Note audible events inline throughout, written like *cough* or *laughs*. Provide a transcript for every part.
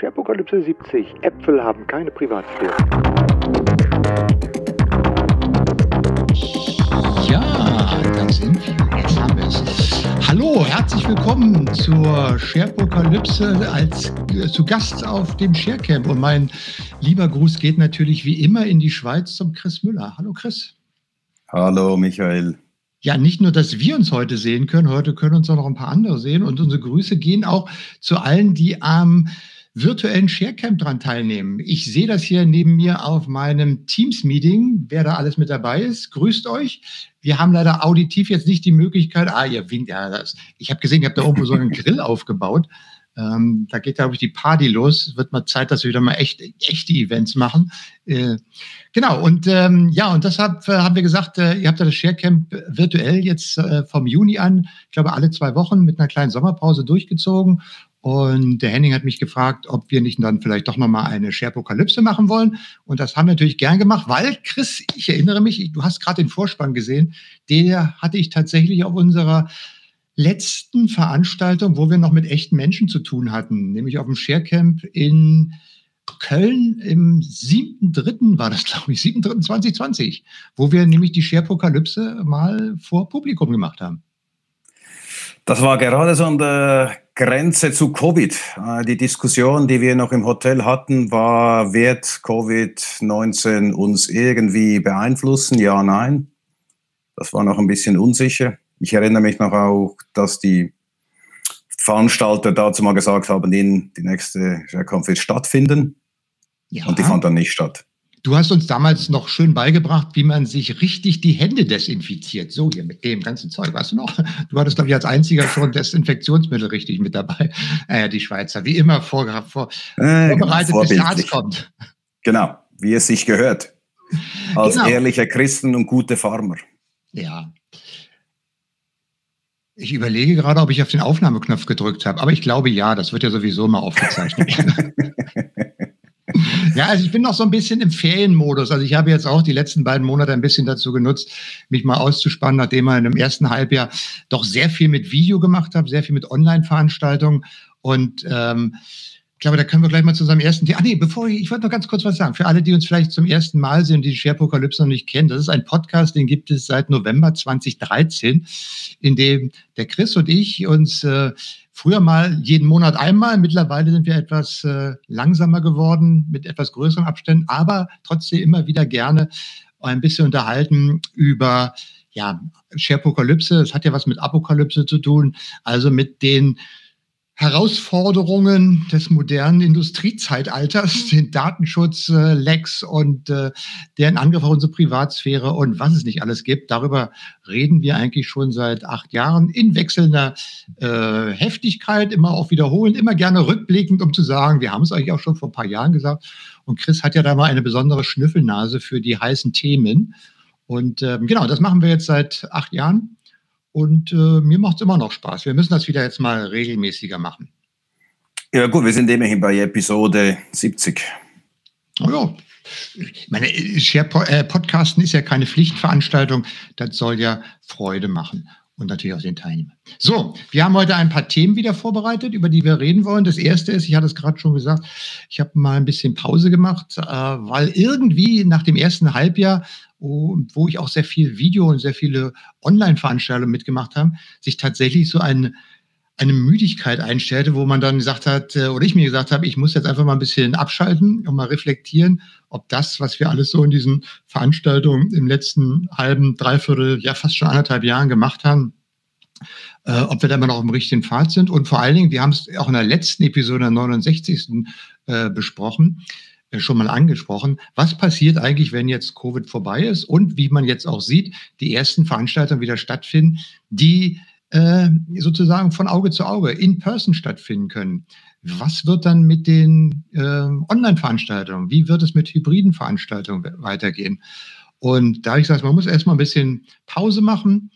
Sharepokalypse 70. Äpfel haben keine Privatsphäre. Ja, da sind wir. Jetzt haben wir es. Hallo, herzlich willkommen zur Sharepokalypse als äh, zu Gast auf dem Sharecamp. Und mein lieber Gruß geht natürlich wie immer in die Schweiz zum Chris Müller. Hallo Chris. Hallo Michael. Ja, nicht nur, dass wir uns heute sehen können, heute können uns auch noch ein paar andere sehen. Und unsere Grüße gehen auch zu allen, die am virtuellen Sharecamp dran teilnehmen. Ich sehe das hier neben mir auf meinem Teams-Meeting, wer da alles mit dabei ist. Grüßt euch. Wir haben leider auditiv jetzt nicht die Möglichkeit, ah, ihr winkt, ja, das, ich habe gesehen, ihr habt da irgendwo so einen *laughs* Grill aufgebaut. Ähm, da geht, glaube ich, die Party los. Wird mal Zeit, dass wir wieder mal echt, echte Events machen. Äh, genau, und ähm, ja, und deshalb äh, haben wir gesagt, äh, ihr habt ja das Sharecamp virtuell jetzt äh, vom Juni an, ich glaube, alle zwei Wochen mit einer kleinen Sommerpause durchgezogen. Und der Henning hat mich gefragt, ob wir nicht dann vielleicht doch nochmal eine Sharepokalypse machen wollen. Und das haben wir natürlich gern gemacht, weil, Chris, ich erinnere mich, du hast gerade den Vorspann gesehen, der hatte ich tatsächlich auf unserer letzten Veranstaltung, wo wir noch mit echten Menschen zu tun hatten, nämlich auf dem Sharecamp in Köln im 7.3. war das, glaube ich, 7.3.2020, wo wir nämlich die Sharepokalypse mal vor Publikum gemacht haben. Das war gerade so an der Grenze zu Covid. Äh, die Diskussion, die wir noch im Hotel hatten, war, wird Covid-19 uns irgendwie beeinflussen? Ja, nein. Das war noch ein bisschen unsicher. Ich erinnere mich noch auch, dass die Veranstalter dazu mal gesagt haben, die nächste Shareconf wird stattfinden. Ja. Und die fand dann nicht statt. Du hast uns damals noch schön beigebracht, wie man sich richtig die Hände desinfiziert. So hier mit dem ganzen Zeug. Weißt du noch? Du hattest, glaube ich, als einziger schon Desinfektionsmittel richtig mit dabei. Äh, die Schweizer, wie immer vor, vor, äh, vorbereitet, bis der Arzt kommt. Genau, wie es sich gehört. Als genau. ehrliche Christen und gute Farmer. Ja, ich überlege gerade, ob ich auf den Aufnahmeknopf gedrückt habe, aber ich glaube ja, das wird ja sowieso mal aufgezeichnet. *laughs* *laughs* ja, also ich bin noch so ein bisschen im Ferienmodus. Also ich habe jetzt auch die letzten beiden Monate ein bisschen dazu genutzt, mich mal auszuspannen, nachdem in dem ersten Halbjahr doch sehr viel mit Video gemacht habe, sehr viel mit Online-Veranstaltungen und ähm, ich glaube, da können wir gleich mal zu unserem ersten Thema. Ah, nee, bevor ich, ich wollte noch ganz kurz was sagen. Für alle, die uns vielleicht zum ersten Mal sehen, die Sharepokalypse noch nicht kennen, das ist ein Podcast, den gibt es seit November 2013, in dem der Chris und ich uns äh, früher mal jeden Monat einmal, mittlerweile sind wir etwas äh, langsamer geworden, mit etwas größeren Abständen, aber trotzdem immer wieder gerne ein bisschen unterhalten über ja, Sharepokalypse. Das hat ja was mit Apokalypse zu tun, also mit den Herausforderungen des modernen Industriezeitalters, den Datenschutz, äh, Lecks und äh, deren Angriff auf unsere Privatsphäre und was es nicht alles gibt. Darüber reden wir eigentlich schon seit acht Jahren in wechselnder äh, Heftigkeit, immer auch wiederholen, immer gerne rückblickend, um zu sagen, wir haben es eigentlich auch schon vor ein paar Jahren gesagt. Und Chris hat ja da mal eine besondere Schnüffelnase für die heißen Themen. Und ähm, genau, das machen wir jetzt seit acht Jahren. Und äh, mir macht es immer noch Spaß. Wir müssen das wieder jetzt mal regelmäßiger machen. Ja gut, wir sind immerhin bei Episode 70. Oh ja, meine, Share äh, Podcasten ist ja keine Pflichtveranstaltung. Das soll ja Freude machen und natürlich auch den Teilnehmern. So, wir haben heute ein paar Themen wieder vorbereitet, über die wir reden wollen. Das erste ist, ich hatte es gerade schon gesagt, ich habe mal ein bisschen Pause gemacht, äh, weil irgendwie nach dem ersten Halbjahr und wo ich auch sehr viel Video und sehr viele Online-Veranstaltungen mitgemacht habe, sich tatsächlich so eine, eine Müdigkeit einstellte, wo man dann gesagt hat, äh, oder ich mir gesagt habe, ich muss jetzt einfach mal ein bisschen abschalten und mal reflektieren, ob das, was wir alles so in diesen Veranstaltungen im letzten halben, dreiviertel, ja fast schon anderthalb Jahren gemacht haben, äh, ob wir da immer noch im richtigen Pfad sind. Und vor allen Dingen, wir haben es auch in der letzten Episode, der 69. Äh, besprochen, schon mal angesprochen. Was passiert eigentlich, wenn jetzt Covid vorbei ist und wie man jetzt auch sieht, die ersten Veranstaltungen wieder stattfinden, die äh, sozusagen von Auge zu Auge in Person stattfinden können. Was wird dann mit den äh, Online-Veranstaltungen? Wie wird es mit hybriden Veranstaltungen weitergehen? Und da ich gesagt, man muss erstmal ein bisschen Pause machen,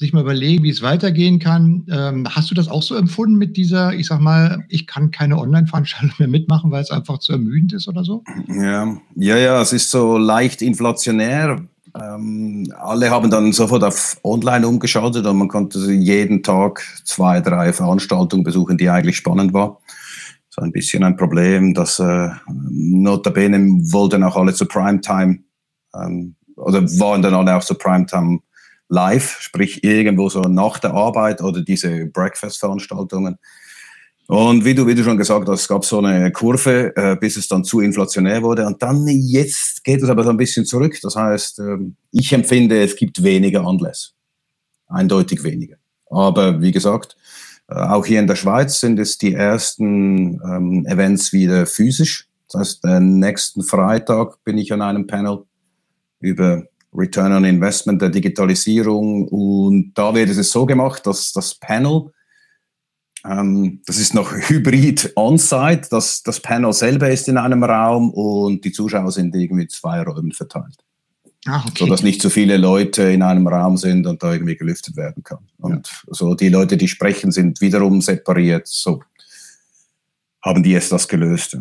sich mal überlegen, wie es weitergehen kann. Ähm, hast du das auch so empfunden mit dieser, ich sag mal, ich kann keine Online-Veranstaltung mehr mitmachen, weil es einfach zu ermüdend ist oder so? Ja, ja, ja, es ist so leicht inflationär. Ähm, alle haben dann sofort auf Online umgeschaltet und man konnte jeden Tag zwei, drei Veranstaltungen besuchen, die eigentlich spannend waren. So ein bisschen ein Problem, dass äh, notabene wollten auch alle zu Primetime ähm, oder waren dann alle auch zu Primetime live, sprich irgendwo so nach der Arbeit oder diese Breakfast-Veranstaltungen. Und wie du, wie du schon gesagt hast, es gab so eine Kurve, äh, bis es dann zu inflationär wurde. Und dann jetzt geht es aber so ein bisschen zurück. Das heißt, äh, ich empfinde, es gibt weniger Anlässe. Eindeutig weniger. Aber wie gesagt, äh, auch hier in der Schweiz sind es die ersten ähm, Events wieder physisch. Das heißt, den nächsten Freitag bin ich an einem Panel über Return on Investment der Digitalisierung. Und da wird es so gemacht, dass das Panel ähm, das ist noch hybrid on-site. Das, das Panel selber ist in einem Raum und die Zuschauer sind irgendwie zwei Räumen verteilt. Ah, okay. Sodass nicht so viele Leute in einem Raum sind und da irgendwie gelüftet werden kann. Und ja. so die Leute, die sprechen, sind wiederum separiert. So haben die jetzt das gelöst.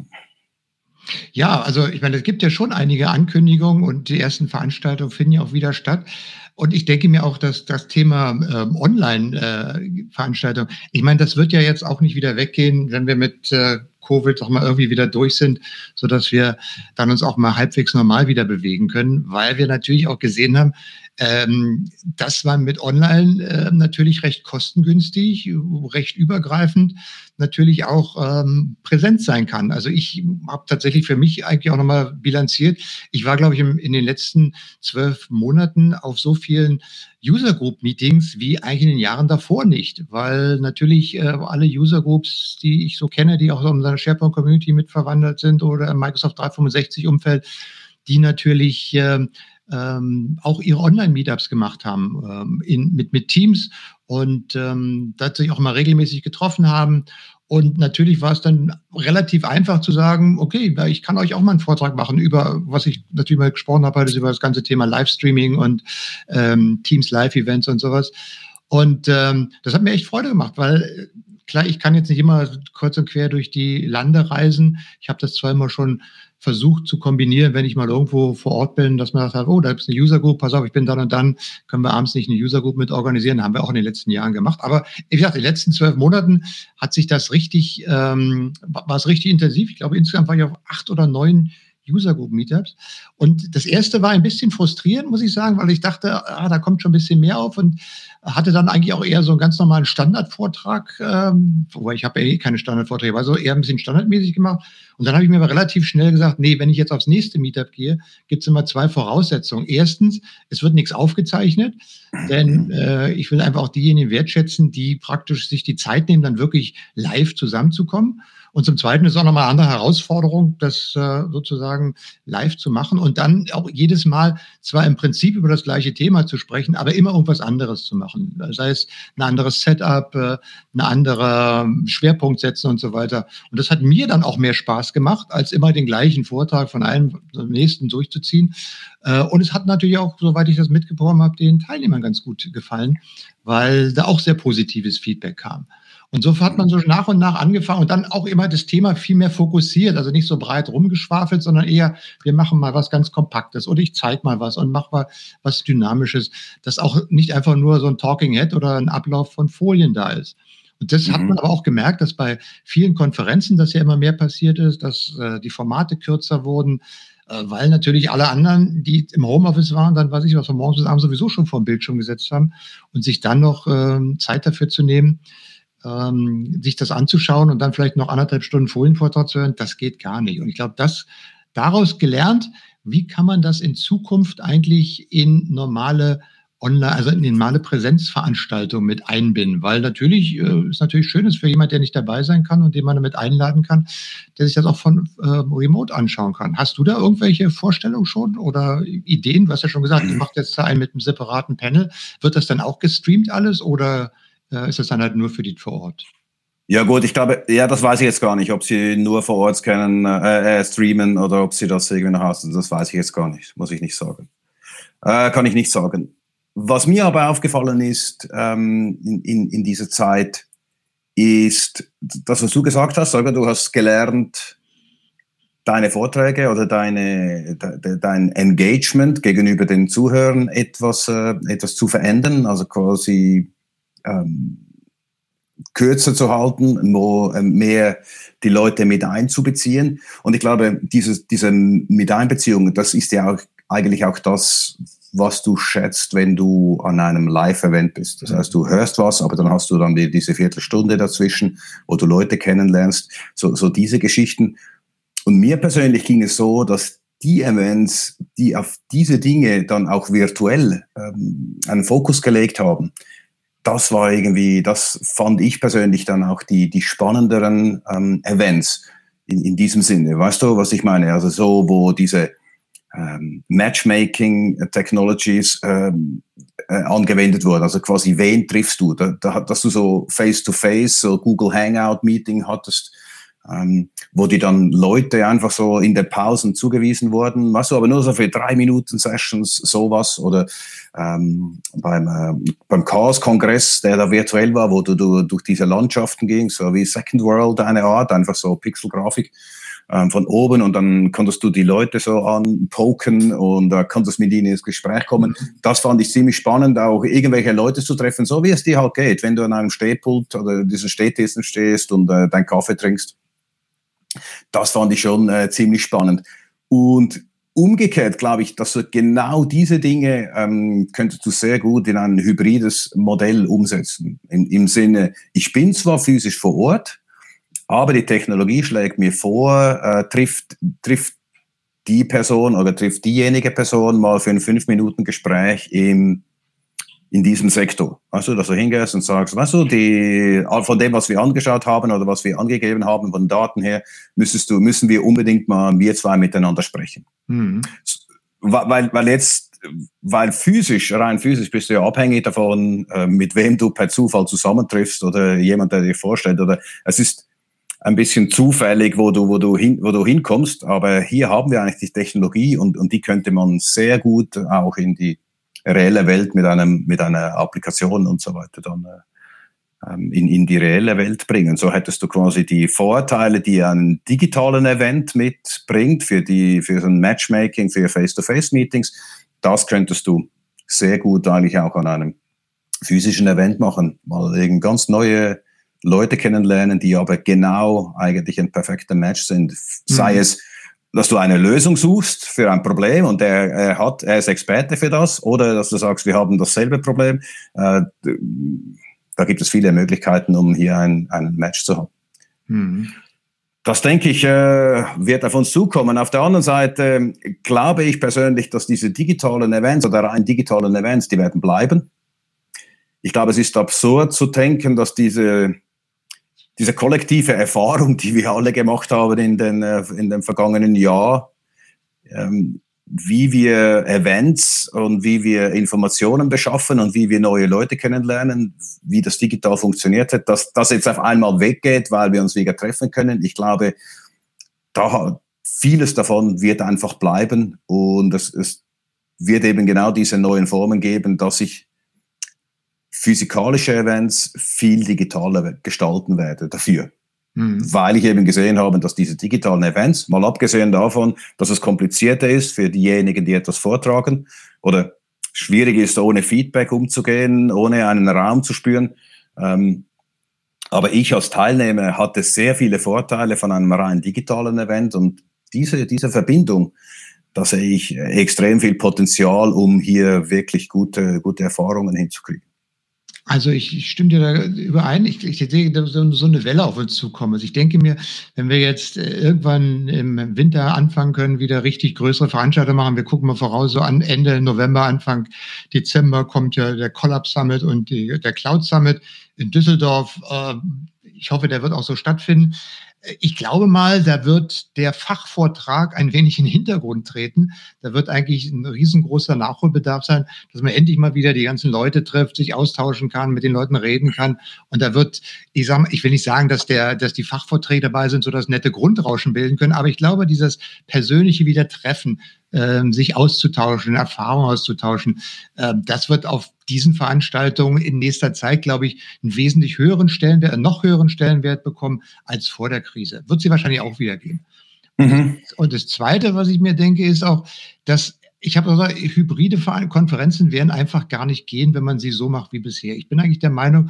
Ja, also ich meine, es gibt ja schon einige Ankündigungen und die ersten Veranstaltungen finden ja auch wieder statt. Und ich denke mir auch, dass das Thema ähm, Online-Veranstaltung, äh, ich meine, das wird ja jetzt auch nicht wieder weggehen, wenn wir mit äh, Covid auch mal irgendwie wieder durch sind, so dass wir dann uns auch mal halbwegs normal wieder bewegen können, weil wir natürlich auch gesehen haben, ähm, dass man mit Online äh, natürlich recht kostengünstig, recht übergreifend natürlich auch ähm, präsent sein kann. Also ich habe tatsächlich für mich eigentlich auch nochmal bilanziert. Ich war, glaube ich, im, in den letzten zwölf Monaten auf so vielen User Group Meetings wie eigentlich in den Jahren davor nicht, weil natürlich äh, alle User Groups, die ich so kenne, die auch in unserer SharePoint Community mitverwandelt sind oder im Microsoft 365 Umfeld, die natürlich äh, ähm, auch ihre Online-Meetups gemacht haben ähm, in, mit, mit Teams und ähm, da sich auch mal regelmäßig getroffen haben. Und natürlich war es dann relativ einfach zu sagen, okay, ich kann euch auch mal einen Vortrag machen über, was ich natürlich mal gesprochen habe, heute über das ganze Thema Livestreaming und ähm, Teams Live-Events und sowas. Und ähm, das hat mir echt Freude gemacht, weil äh, klar, ich kann jetzt nicht immer kreuz und quer durch die Lande reisen. Ich habe das zweimal schon versucht zu kombinieren, wenn ich mal irgendwo vor Ort bin, dass man sagt, oh, da ist eine User Group, pass auf, ich bin dann und dann, können wir abends nicht eine User Group mit organisieren, haben wir auch in den letzten Jahren gemacht. Aber wie gesagt, in den letzten zwölf Monaten hat sich das richtig, ähm, war es richtig intensiv. Ich glaube, insgesamt war ich auf acht oder neun User Group Meetups. Und das erste war ein bisschen frustrierend, muss ich sagen, weil ich dachte, ah, da kommt schon ein bisschen mehr auf und hatte dann eigentlich auch eher so einen ganz normalen Standardvortrag, ähm, wobei ich habe ja eh keine Standardvorträge, war so eher ein bisschen standardmäßig gemacht. Und dann habe ich mir aber relativ schnell gesagt, nee, wenn ich jetzt aufs nächste Meetup gehe, gibt es immer zwei Voraussetzungen. Erstens, es wird nichts aufgezeichnet, denn äh, ich will einfach auch diejenigen wertschätzen, die praktisch sich die Zeit nehmen, dann wirklich live zusammenzukommen. Und zum Zweiten ist auch nochmal eine andere Herausforderung, das äh, sozusagen live zu machen und dann auch jedes Mal zwar im Prinzip über das gleiche Thema zu sprechen, aber immer irgendwas anderes zu machen. Sei es ein anderes Setup, äh, eine andere Schwerpunkt setzen und so weiter. Und das hat mir dann auch mehr Spaß gemacht, als immer den gleichen Vortrag von einem zum nächsten durchzuziehen. Äh, und es hat natürlich auch, soweit ich das mitbekommen habe, den Teilnehmern ganz gut gefallen, weil da auch sehr positives Feedback kam. Und so hat man so nach und nach angefangen und dann auch immer das Thema viel mehr fokussiert, also nicht so breit rumgeschwafelt, sondern eher, wir machen mal was ganz Kompaktes oder ich zeige mal was und mache mal was Dynamisches, dass auch nicht einfach nur so ein Talking Head oder ein Ablauf von Folien da ist. Und das mhm. hat man aber auch gemerkt, dass bei vielen Konferenzen das ja immer mehr passiert ist, dass äh, die Formate kürzer wurden, äh, weil natürlich alle anderen, die im Homeoffice waren, dann weiß ich was, von morgens bis abends sowieso schon vor dem Bildschirm gesetzt haben und sich dann noch äh, Zeit dafür zu nehmen, ähm, sich das anzuschauen und dann vielleicht noch anderthalb Stunden Folienvortrag zu hören, das geht gar nicht. Und ich glaube, das daraus gelernt, wie kann man das in Zukunft eigentlich in normale Online, also in normale Präsenzveranstaltungen mit einbinden, weil natürlich äh, ist natürlich schön ist für jemand, der nicht dabei sein kann und den man damit einladen kann, der sich das auch von äh, Remote anschauen kann. Hast du da irgendwelche Vorstellungen schon oder Ideen? Du hast ja schon gesagt, ihr macht jetzt da einen mit einem separaten Panel. Wird das dann auch gestreamt alles oder äh, ist das dann halt nur für die vor Ort. Ja gut, ich glaube, ja, das weiß ich jetzt gar nicht, ob sie nur vor Ort können, äh, äh, streamen oder ob sie das irgendwie nach Hause, das weiß ich jetzt gar nicht, muss ich nicht sagen. Äh, kann ich nicht sagen. Was mir aber aufgefallen ist ähm, in, in, in dieser Zeit, ist das, was du gesagt hast, Olga, du hast gelernt, deine Vorträge oder deine, de, dein Engagement gegenüber den Zuhörern etwas, äh, etwas zu verändern, also quasi ähm, kürzer zu halten, mehr die Leute mit einzubeziehen. Und ich glaube, diese, diese Miteinbeziehung, das ist ja auch eigentlich auch das, was du schätzt, wenn du an einem Live-Event bist. Das heißt, du hörst was, aber dann hast du dann die, diese Viertelstunde dazwischen, wo du Leute kennenlernst, so, so diese Geschichten. Und mir persönlich ging es so, dass die Events, die auf diese Dinge dann auch virtuell ähm, einen Fokus gelegt haben, das war irgendwie, das fand ich persönlich dann auch die, die spannenderen ähm, Events in, in diesem Sinne. Weißt du, was ich meine? Also so, wo diese ähm, Matchmaking Technologies ähm, äh, angewendet wurden. Also quasi, wen triffst du? Da, da, dass du so Face-to-Face, -face, so Google Hangout-Meeting hattest, ähm, wo die dann Leute einfach so in der Pausen zugewiesen wurden, weißt du, aber nur so für drei Minuten Sessions, sowas, oder ähm, beim, äh, beim Chaos-Kongress, der da virtuell war, wo du, du durch diese Landschaften gingst, so wie Second World eine Art, einfach so Pixelgrafik ähm, von oben und dann konntest du die Leute so anpoken und äh, konntest mit ihnen ins Gespräch kommen. Das fand ich ziemlich spannend, auch irgendwelche Leute zu treffen, so wie es dir halt geht, wenn du an einem Stehpult oder diesen Stehtissen stehst und äh, deinen Kaffee trinkst. Das fand ich schon äh, ziemlich spannend. Und umgekehrt glaube ich, dass du genau diese Dinge ähm, könntest du sehr gut in ein hybrides Modell umsetzen. In, Im Sinne, ich bin zwar physisch vor Ort, aber die Technologie schlägt mir vor, äh, trifft, trifft die Person oder trifft diejenige Person mal für ein fünf Minuten Gespräch im in diesem Sektor. Also, dass du hingehst und sagst, weißt du, die, von dem, was wir angeschaut haben oder was wir angegeben haben, von Daten her, müsstest du, müssen wir unbedingt mal wir zwei miteinander sprechen. Mhm. Weil, weil jetzt, weil physisch, rein physisch bist du ja abhängig davon, äh, mit wem du per Zufall zusammentriffst oder jemand, der dir vorstellt oder es ist ein bisschen zufällig, wo du, wo du hin, wo du hinkommst. Aber hier haben wir eigentlich die Technologie und, und die könnte man sehr gut auch in die reelle Welt mit einem, mit einer Applikation und so weiter dann äh, ähm, in, in die reelle Welt bringen. So hättest du quasi die Vorteile, die ein digitalen Event mitbringt für die, für so ein Matchmaking, für Face-to-Face-Meetings. Das könntest du sehr gut eigentlich auch an einem physischen Event machen. Mal eben ganz neue Leute kennenlernen, die aber genau eigentlich ein perfekter Match sind. Sei mhm. es dass du eine Lösung suchst für ein Problem und er, er hat, er ist Experte für das, oder dass du sagst, wir haben dasselbe Problem. Äh, da gibt es viele Möglichkeiten, um hier ein, ein Match zu haben. Mhm. Das denke ich, äh, wird auf uns zukommen. Auf der anderen Seite glaube ich persönlich, dass diese digitalen Events oder rein digitalen Events, die werden bleiben. Ich glaube, es ist absurd zu denken, dass diese diese kollektive Erfahrung, die wir alle gemacht haben in den, äh, in dem vergangenen Jahr, ähm, wie wir Events und wie wir Informationen beschaffen und wie wir neue Leute kennenlernen, wie das digital funktioniert hat, dass das jetzt auf einmal weggeht, weil wir uns wieder treffen können. Ich glaube, da vieles davon wird einfach bleiben und es, es wird eben genau diese neuen Formen geben, dass sich physikalische Events viel digitaler gestalten werde dafür. Mhm. Weil ich eben gesehen habe, dass diese digitalen Events, mal abgesehen davon, dass es komplizierter ist für diejenigen, die etwas vortragen oder schwierig ist, ohne Feedback umzugehen, ohne einen Raum zu spüren. Ähm, aber ich als Teilnehmer hatte sehr viele Vorteile von einem rein digitalen Event und diese, diese Verbindung, da sehe ich extrem viel Potenzial, um hier wirklich gute, gute Erfahrungen hinzukriegen. Also ich, ich stimme dir da überein. Ich, ich sehe so, so eine Welle auf uns zukommen. Also ich denke mir, wenn wir jetzt äh, irgendwann im Winter anfangen können, wieder richtig größere Veranstaltungen machen, wir gucken mal voraus, so an Ende November, Anfang Dezember kommt ja der Collapse Summit und die, der Cloud Summit in Düsseldorf. Äh, ich hoffe, der wird auch so stattfinden ich glaube mal, da wird der Fachvortrag ein wenig in den Hintergrund treten. Da wird eigentlich ein riesengroßer Nachholbedarf sein, dass man endlich mal wieder die ganzen Leute trifft, sich austauschen kann, mit den Leuten reden kann. Und da wird, ich sag, ich will nicht sagen, dass der, dass die Fachvorträge dabei sind, so dass nette Grundrauschen bilden können, aber ich glaube, dieses persönliche Wiedertreffen, ähm, sich auszutauschen, Erfahrungen auszutauschen. Ähm, das wird auf diesen Veranstaltungen in nächster Zeit, glaube ich, einen wesentlich höheren Stellenwert, einen noch höheren Stellenwert bekommen als vor der Krise. Wird sie wahrscheinlich auch wieder geben. Mhm. Und das Zweite, was ich mir denke, ist auch, dass ich habe gesagt, hybride Konferenzen werden einfach gar nicht gehen, wenn man sie so macht wie bisher. Ich bin eigentlich der Meinung,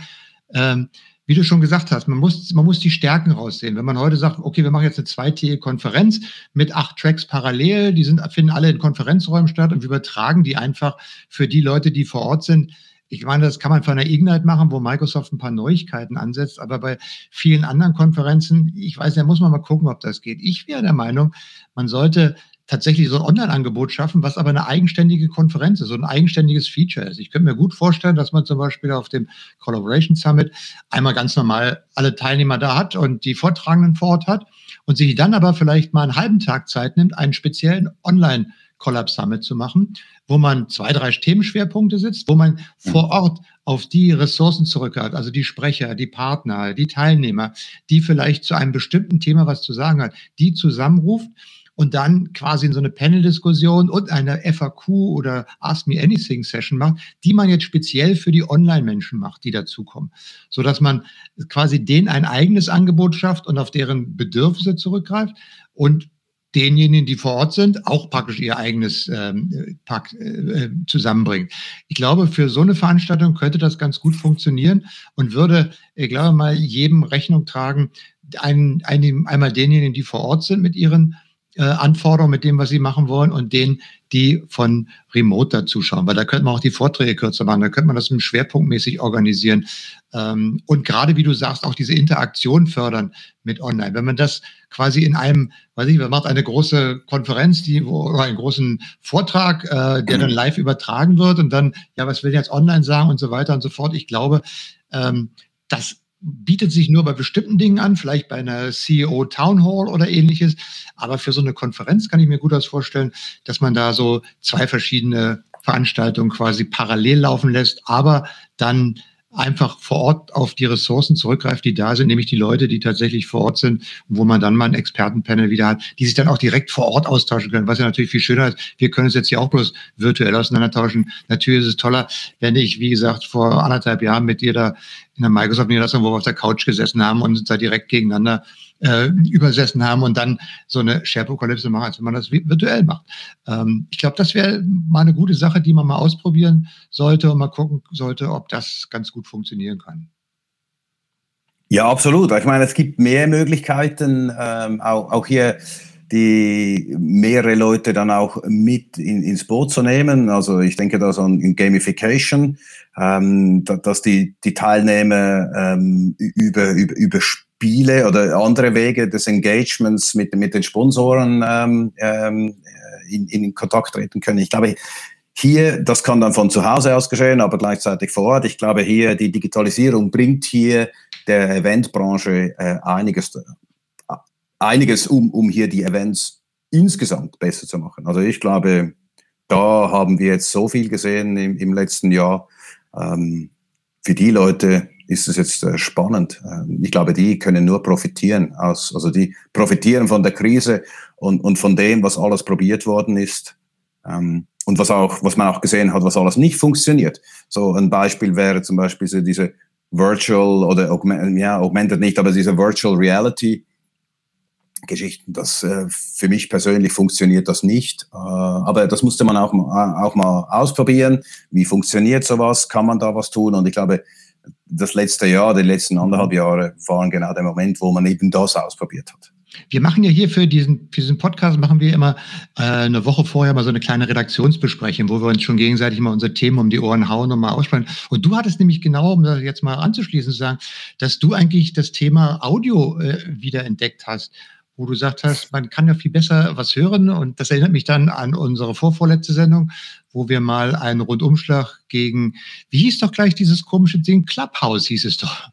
ähm, wie du schon gesagt hast, man muss, man muss die Stärken raussehen. Wenn man heute sagt, okay, wir machen jetzt eine zweitägige Konferenz mit acht Tracks parallel, die sind, finden alle in Konferenzräumen statt und wir übertragen die einfach für die Leute, die vor Ort sind. Ich meine, das kann man von der Ignite machen, wo Microsoft ein paar Neuigkeiten ansetzt, aber bei vielen anderen Konferenzen, ich weiß, da muss man mal gucken, ob das geht. Ich wäre der Meinung, man sollte tatsächlich so ein Online-Angebot schaffen, was aber eine eigenständige Konferenz ist, so ein eigenständiges Feature ist. Ich könnte mir gut vorstellen, dass man zum Beispiel auf dem Collaboration Summit einmal ganz normal alle Teilnehmer da hat und die Vortragenden vor Ort hat und sich dann aber vielleicht mal einen halben Tag Zeit nimmt, einen speziellen Online- Collab Summit zu machen, wo man zwei, drei Themenschwerpunkte sitzt, wo man vor Ort auf die Ressourcen zurückgreift, also die Sprecher, die Partner, die Teilnehmer, die vielleicht zu einem bestimmten Thema was zu sagen hat, die zusammenruft und dann quasi in so eine Panel-Diskussion und eine FAQ oder Ask Me Anything Session macht, die man jetzt speziell für die Online-Menschen macht, die dazukommen. So dass man quasi denen ein eigenes Angebot schafft und auf deren Bedürfnisse zurückgreift und denjenigen, die vor Ort sind, auch praktisch ihr eigenes ähm, Pack äh, zusammenbringt. Ich glaube, für so eine Veranstaltung könnte das ganz gut funktionieren und würde, ich glaube mal, jedem Rechnung tragen, ein, ein, einmal denjenigen, die vor Ort sind mit ihren äh, Anforderungen mit dem, was sie machen wollen und denen, die von Remote dazuschauen. Weil da könnte man auch die Vorträge kürzer machen, da könnte man das schwerpunktmäßig organisieren. Ähm, und gerade, wie du sagst, auch diese Interaktion fördern mit Online. Wenn man das quasi in einem, weiß ich, man macht eine große Konferenz, die, oder einen großen Vortrag, äh, der dann live übertragen wird und dann, ja, was will ich jetzt online sagen und so weiter und so fort. Ich glaube, ähm, das bietet sich nur bei bestimmten Dingen an, vielleicht bei einer CEO Town Hall oder ähnliches. Aber für so eine Konferenz kann ich mir gut das vorstellen, dass man da so zwei verschiedene Veranstaltungen quasi parallel laufen lässt, aber dann einfach vor Ort auf die Ressourcen zurückgreift, die da sind, nämlich die Leute, die tatsächlich vor Ort sind, wo man dann mal ein Expertenpanel wieder hat, die sich dann auch direkt vor Ort austauschen können, was ja natürlich viel schöner ist. Wir können es jetzt hier auch bloß virtuell auseinandertauschen. Natürlich ist es toller, wenn ich, wie gesagt, vor anderthalb Jahren mit dir da in der Microsoft-Niederlassung, wo wir auf der Couch gesessen haben und da direkt gegeneinander äh, übersessen haben und dann so eine Sharepokalypse machen, als wenn man das virtuell macht. Ähm, ich glaube, das wäre mal eine gute Sache, die man mal ausprobieren sollte und mal gucken sollte, ob das ganz gut funktionieren kann. Ja, absolut. Ich meine, es gibt mehr Möglichkeiten, ähm, auch, auch hier die mehrere Leute dann auch mit in, ins Boot zu nehmen. Also ich denke da so an Gamification, ähm, dass die, die Teilnehmer ähm, über, über, über Spiele oder andere Wege des Engagements mit, mit den Sponsoren ähm, ähm, in, in Kontakt treten können. Ich glaube, hier, das kann dann von zu Hause aus geschehen, aber gleichzeitig vor Ort. Ich glaube, hier die Digitalisierung bringt hier der Eventbranche äh, einiges einiges, um, um hier die Events insgesamt besser zu machen. Also ich glaube, da haben wir jetzt so viel gesehen im, im letzten Jahr. Ähm, für die Leute ist es jetzt äh, spannend. Ähm, ich glaube, die können nur profitieren aus, also die profitieren von der Krise und, und von dem, was alles probiert worden ist. Ähm, und was auch, was man auch gesehen hat, was alles nicht funktioniert. So ein Beispiel wäre zum Beispiel so diese Virtual oder ja, Augmented nicht, aber diese Virtual Reality Geschichten. Das äh, für mich persönlich funktioniert das nicht. Äh, aber das musste man auch, auch mal ausprobieren. Wie funktioniert sowas? Kann man da was tun? Und ich glaube, das letzte Jahr, die letzten anderthalb Jahre waren genau der Moment, wo man eben das ausprobiert hat. Wir machen ja hier für diesen, für diesen Podcast machen wir immer äh, eine Woche vorher mal so eine kleine Redaktionsbesprechung, wo wir uns schon gegenseitig mal unsere Themen um die Ohren hauen und mal aussprechen. Und du hattest nämlich genau, um das jetzt mal anzuschließen, zu sagen, dass du eigentlich das Thema Audio äh, wieder entdeckt hast wo du gesagt hast, man kann ja viel besser was hören. Und das erinnert mich dann an unsere vorvorletzte Sendung, wo wir mal einen Rundumschlag gegen, wie hieß doch gleich dieses komische Ding? Clubhouse hieß es doch.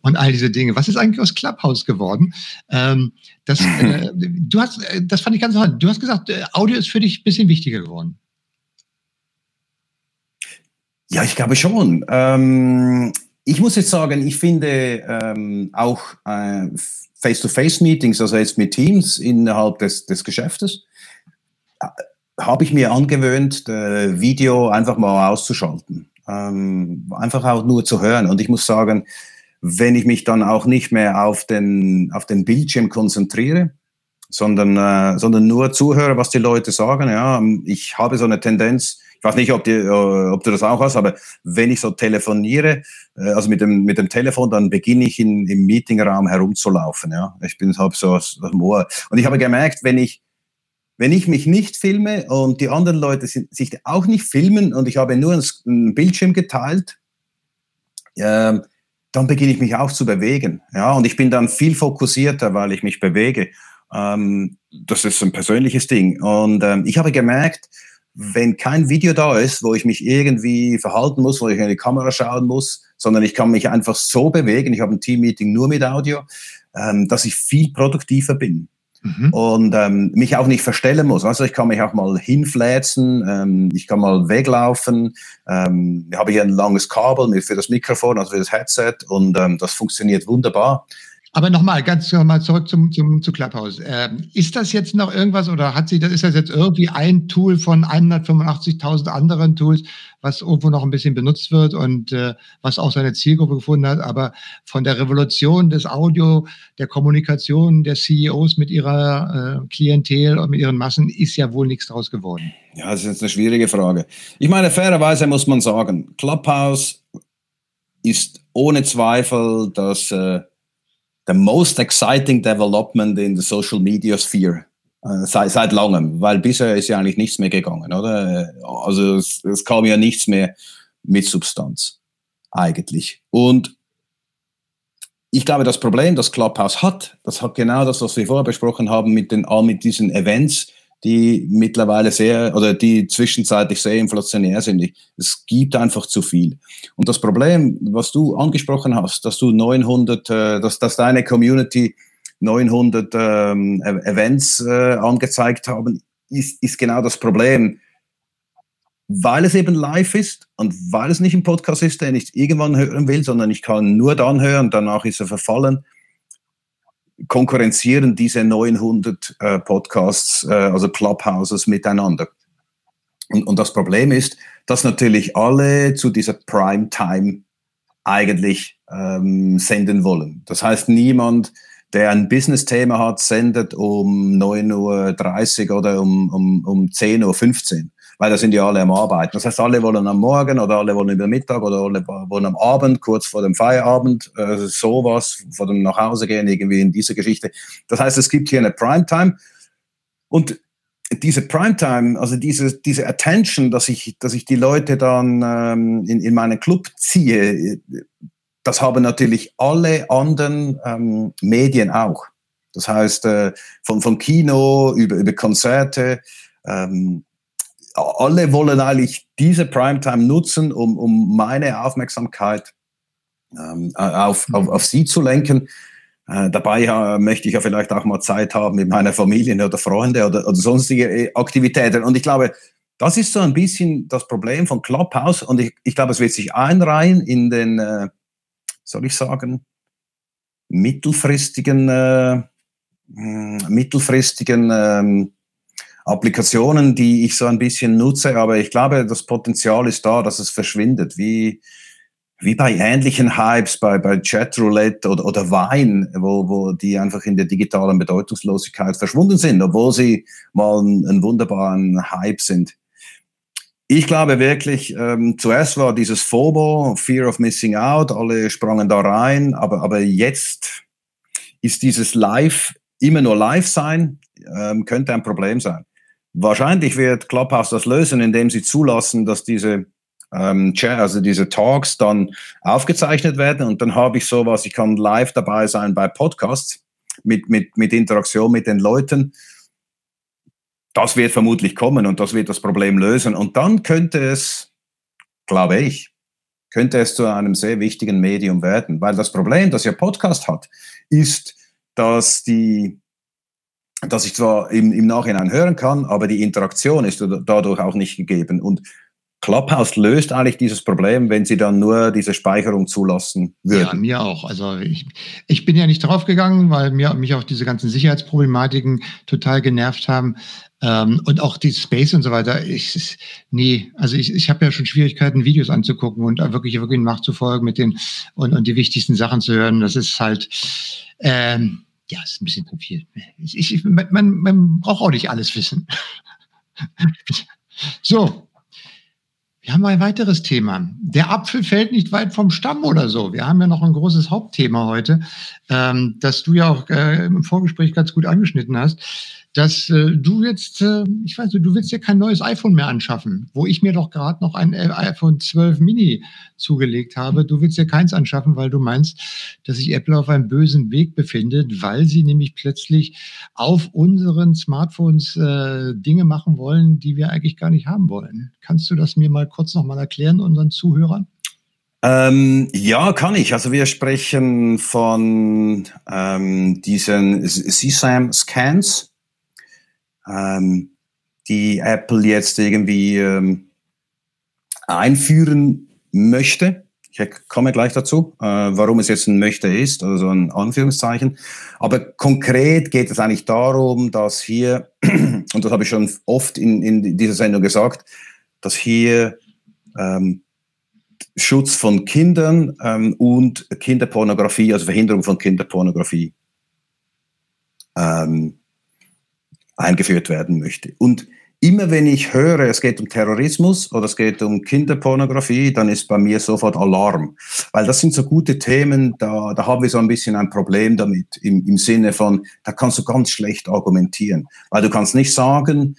Und all diese Dinge. Was ist eigentlich aus Clubhouse geworden? Ähm, das, äh, *laughs* du hast, äh, das fand ich ganz toll. Du hast gesagt, äh, Audio ist für dich ein bisschen wichtiger geworden. Ja, ich glaube schon. Ähm, ich muss jetzt sagen, ich finde ähm, auch äh, Face-to-Face-Meetings, also jetzt mit Teams innerhalb des, des Geschäftes, äh, habe ich mir angewöhnt, Video einfach mal auszuschalten. Ähm, einfach auch nur zu hören. Und ich muss sagen, wenn ich mich dann auch nicht mehr auf den, auf den Bildschirm konzentriere, sondern, äh, sondern nur zuhöre, was die Leute sagen, ja, ich habe so eine Tendenz, ich weiß nicht, ob, die, äh, ob du das auch hast, aber wenn ich so telefoniere, äh, also mit dem, mit dem Telefon, dann beginne ich in, im Meetingraum herumzulaufen. Ja? Ich bin halb so aus, dem Ohr. Und ich habe gemerkt, wenn ich, wenn ich mich nicht filme und die anderen Leute sind, sich auch nicht filmen und ich habe nur einen Bildschirm geteilt, äh, dann beginne ich mich auch zu bewegen. Ja? Und ich bin dann viel fokussierter, weil ich mich bewege. Ähm, das ist ein persönliches Ding. Und ähm, ich habe gemerkt, wenn kein Video da ist, wo ich mich irgendwie verhalten muss, wo ich in die Kamera schauen muss, sondern ich kann mich einfach so bewegen, ich habe ein Teammeeting nur mit Audio, ähm, dass ich viel produktiver bin. Mhm. Und ähm, mich auch nicht verstellen muss. Also ich kann mich auch mal hinfläzen, ähm, ich kann mal weglaufen. Ähm, ich habe hier ein langes Kabel für das Mikrofon, also für das Headset und ähm, das funktioniert wunderbar. Aber nochmal, ganz nochmal zurück zum, zum, zu Clubhouse. Ähm, ist das jetzt noch irgendwas oder hat sie, ist das jetzt irgendwie ein Tool von 185.000 anderen Tools, was irgendwo noch ein bisschen benutzt wird und äh, was auch seine Zielgruppe gefunden hat? Aber von der Revolution des Audio, der Kommunikation der CEOs mit ihrer äh, Klientel und mit ihren Massen ist ja wohl nichts draus geworden. Ja, das ist jetzt eine schwierige Frage. Ich meine, fairerweise muss man sagen, Clubhouse ist ohne Zweifel das äh, the most exciting development in the social media sphere äh, seit, seit langem, weil bisher ist ja eigentlich nichts mehr gegangen, oder? Also es, es kam ja nichts mehr mit Substanz eigentlich. Und ich glaube, das Problem, das Clubhouse hat, das hat genau das, was wir vorher besprochen haben mit, den, mit diesen Events, die mittlerweile sehr oder die zwischenzeitlich sehr inflationär sind. Es gibt einfach zu viel. Und das Problem, was du angesprochen hast, dass du 900, äh, dass, dass deine Community 900 ähm, e-, Events äh, angezeigt haben, ist, ist genau das Problem. Weil es eben live ist und weil es nicht ein Podcast ist, den ich irgendwann hören will, sondern ich kann nur dann hören, danach ist er verfallen konkurrenzieren diese 900 äh, Podcasts, äh, also Clubhouses miteinander. Und, und das Problem ist, dass natürlich alle zu dieser Primetime eigentlich ähm, senden wollen. Das heißt, niemand, der ein Business-Thema hat, sendet um 9.30 Uhr oder um, um, um 10.15 Uhr weil da sind ja alle am Arbeiten. Das heißt, alle wollen am Morgen oder alle wollen über Mittag oder alle wollen am Abend, kurz vor dem Feierabend, äh, sowas, vor dem Nachhausegehen, irgendwie in dieser Geschichte. Das heißt, es gibt hier eine Primetime und diese Primetime, also diese, diese Attention, dass ich, dass ich die Leute dann ähm, in, in meinen Club ziehe, das haben natürlich alle anderen ähm, Medien auch. Das heißt, äh, von, von Kino über, über Konzerte, ähm, alle wollen eigentlich diese Primetime nutzen, um, um meine Aufmerksamkeit ähm, auf, auf, auf sie zu lenken. Äh, dabei äh, möchte ich ja vielleicht auch mal Zeit haben mit meiner Familie oder Freunde oder, oder sonstige äh, Aktivitäten. Und ich glaube, das ist so ein bisschen das Problem von Clubhouse. Und ich, ich glaube, es wird sich einreihen in den, äh, soll ich sagen, mittelfristigen, äh, mittelfristigen ähm, Applikationen, die ich so ein bisschen nutze, aber ich glaube, das Potenzial ist da, dass es verschwindet, wie, wie bei ähnlichen Hypes, bei, bei Chatroulette oder, oder Wein, wo, wo die einfach in der digitalen Bedeutungslosigkeit verschwunden sind, obwohl sie mal einen, wunderbaren Hype sind. Ich glaube wirklich, ähm, zuerst war dieses FOMO, Fear of Missing Out, alle sprangen da rein, aber, aber jetzt ist dieses Live, immer nur live sein, ähm, könnte ein Problem sein. Wahrscheinlich wird Clubhouse das lösen, indem sie zulassen, dass diese ähm, also diese Talks dann aufgezeichnet werden und dann habe ich sowas, ich kann live dabei sein bei Podcasts mit, mit, mit Interaktion mit den Leuten. Das wird vermutlich kommen und das wird das Problem lösen. Und dann könnte es, glaube ich, könnte es zu einem sehr wichtigen Medium werden. Weil das Problem, das ja Podcast hat, ist, dass die dass ich zwar im, im Nachhinein hören kann, aber die Interaktion ist dadurch auch nicht gegeben. Und Clubhouse löst eigentlich dieses Problem, wenn sie dann nur diese Speicherung zulassen würden. Ja, mir auch. Also ich, ich bin ja nicht draufgegangen, weil mir, mich auch diese ganzen Sicherheitsproblematiken total genervt haben. Ähm, und auch die Space und so weiter. Ich, nee, also ich, ich habe ja schon Schwierigkeiten, Videos anzugucken und wirklich, wirklich nachzufolgen mit den und, und die wichtigsten Sachen zu hören. Das ist halt, ähm, ja, ist ein bisschen zu viel. Ich, ich, man, man braucht auch nicht alles wissen. *laughs* so, Wir haben ein weiteres Thema. Der Apfel fällt nicht weit vom Stamm oder so. Wir haben ja noch ein großes Hauptthema heute, ähm, das du ja auch äh, im Vorgespräch ganz gut angeschnitten hast dass äh, du jetzt, äh, ich weiß nicht, du willst ja kein neues iPhone mehr anschaffen, wo ich mir doch gerade noch ein äh, iPhone 12 Mini zugelegt habe. Du willst ja keins anschaffen, weil du meinst, dass sich Apple auf einem bösen Weg befindet, weil sie nämlich plötzlich auf unseren Smartphones äh, Dinge machen wollen, die wir eigentlich gar nicht haben wollen. Kannst du das mir mal kurz nochmal erklären, unseren Zuhörern? Ähm, ja, kann ich. Also wir sprechen von ähm, diesen CSAM-Scans ähm, die Apple jetzt irgendwie ähm, einführen möchte. Ich komme gleich dazu, äh, warum es jetzt ein Möchte ist, also ein Anführungszeichen. Aber konkret geht es eigentlich darum, dass hier, *clears throat* und das habe ich schon oft in, in dieser Sendung gesagt, dass hier ähm, Schutz von Kindern ähm, und Kinderpornografie, also Verhinderung von Kinderpornografie ähm, eingeführt werden möchte. Und immer wenn ich höre, es geht um Terrorismus oder es geht um Kinderpornografie, dann ist bei mir sofort Alarm. Weil das sind so gute Themen, da, da haben wir so ein bisschen ein Problem damit, im, im Sinne von, da kannst du ganz schlecht argumentieren. Weil du kannst nicht sagen,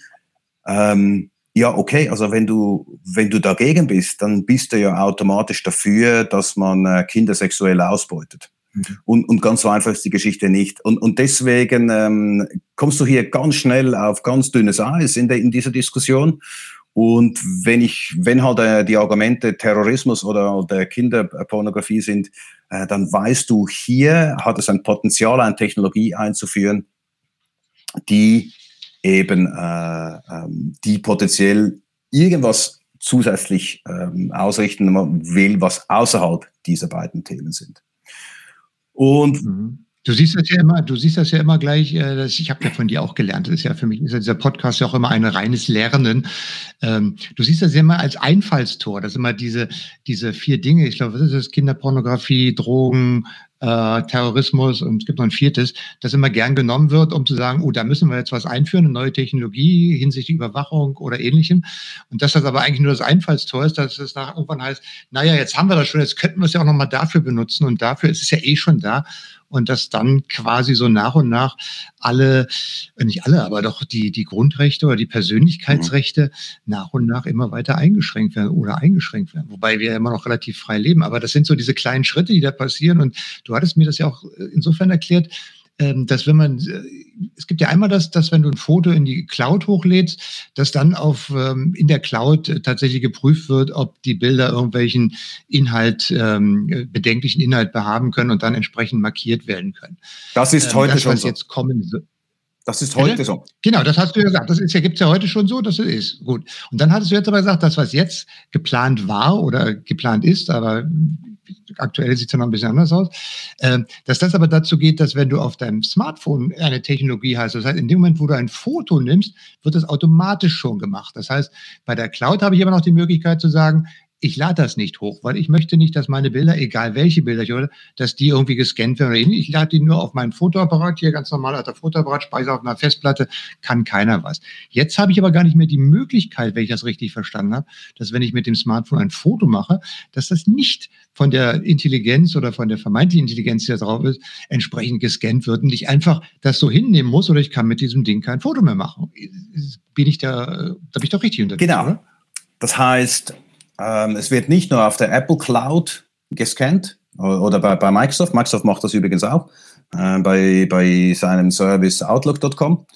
ähm, ja, okay, also wenn du, wenn du dagegen bist, dann bist du ja automatisch dafür, dass man äh, Kinder sexuell ausbeutet. Mhm. Und, und ganz so einfach ist die Geschichte nicht. Und, und deswegen ähm, kommst du hier ganz schnell auf ganz dünnes Eis in, der, in dieser Diskussion. Und wenn ich, wenn halt äh, die Argumente Terrorismus oder, oder Kinderpornografie sind, äh, dann weißt du, hier hat es ein Potenzial, eine Technologie einzuführen, die eben, äh, ähm, die potenziell irgendwas zusätzlich ähm, ausrichten will, was außerhalb dieser beiden Themen sind. Und mhm. Du siehst das ja immer, du siehst das ja immer gleich, äh, ich habe ja von dir auch gelernt, das ist ja für mich, ist ja dieser Podcast ja auch immer ein reines Lernen. Ähm, du siehst das ja immer als Einfallstor, das sind immer diese, diese vier Dinge, ich glaube, was ist das? Kinderpornografie, Drogen, äh, Terrorismus und es gibt noch ein viertes, das immer gern genommen wird, um zu sagen, oh, da müssen wir jetzt was einführen, eine neue Technologie hinsichtlich Überwachung oder ähnlichem. Und dass das aber eigentlich nur das Einfallstor ist, dass es nach irgendwann heißt, naja, jetzt haben wir das schon, jetzt könnten wir es ja auch nochmal dafür benutzen und dafür ist es ja eh schon da und dass dann quasi so nach und nach alle, äh, nicht alle, aber doch die, die Grundrechte oder die Persönlichkeitsrechte mhm. nach und nach immer weiter eingeschränkt werden oder eingeschränkt werden. Wobei wir immer noch relativ frei leben. Aber das sind so diese kleinen Schritte, die da passieren. Und du hattest mir das ja auch äh, insofern erklärt, dass wenn man, äh, es gibt ja einmal das, dass wenn du ein Foto in die Cloud hochlädst, dass dann auf ähm, in der Cloud äh, tatsächlich geprüft wird, ob die Bilder irgendwelchen Inhalt, ähm, bedenklichen Inhalt behaben können und dann entsprechend markiert werden können. Das ist heute das, schon so. jetzt kommen das ist heute so. Genau, das hast du ja gesagt. Das ist ja, gibt's ja heute schon so, dass es ist. Gut. Und dann hattest du jetzt aber gesagt, das, was jetzt geplant war oder geplant ist, aber aktuell sieht es ja noch ein bisschen anders aus, äh, dass das aber dazu geht, dass wenn du auf deinem Smartphone eine Technologie hast, das heißt, in dem Moment, wo du ein Foto nimmst, wird das automatisch schon gemacht. Das heißt, bei der Cloud habe ich aber noch die Möglichkeit zu sagen, ich lade das nicht hoch, weil ich möchte nicht, dass meine Bilder, egal welche Bilder ich hole, dass die irgendwie gescannt werden. Ich lade die nur auf meinen Fotoapparat, hier ganz normal alter Fotoapparat, speise auf einer Festplatte, kann keiner was. Jetzt habe ich aber gar nicht mehr die Möglichkeit, wenn ich das richtig verstanden habe, dass wenn ich mit dem Smartphone ein Foto mache, dass das nicht von der Intelligenz oder von der vermeintlichen Intelligenz, die da drauf ist, entsprechend gescannt wird und ich einfach das so hinnehmen muss oder ich kann mit diesem Ding kein Foto mehr machen. Bin ich da, da bin ich doch richtig unterwegs, Genau. Oder? Das heißt, ähm, es wird nicht nur auf der Apple Cloud gescannt oder bei, bei Microsoft. Microsoft macht das übrigens auch äh, bei, bei seinem Service Outlook.com.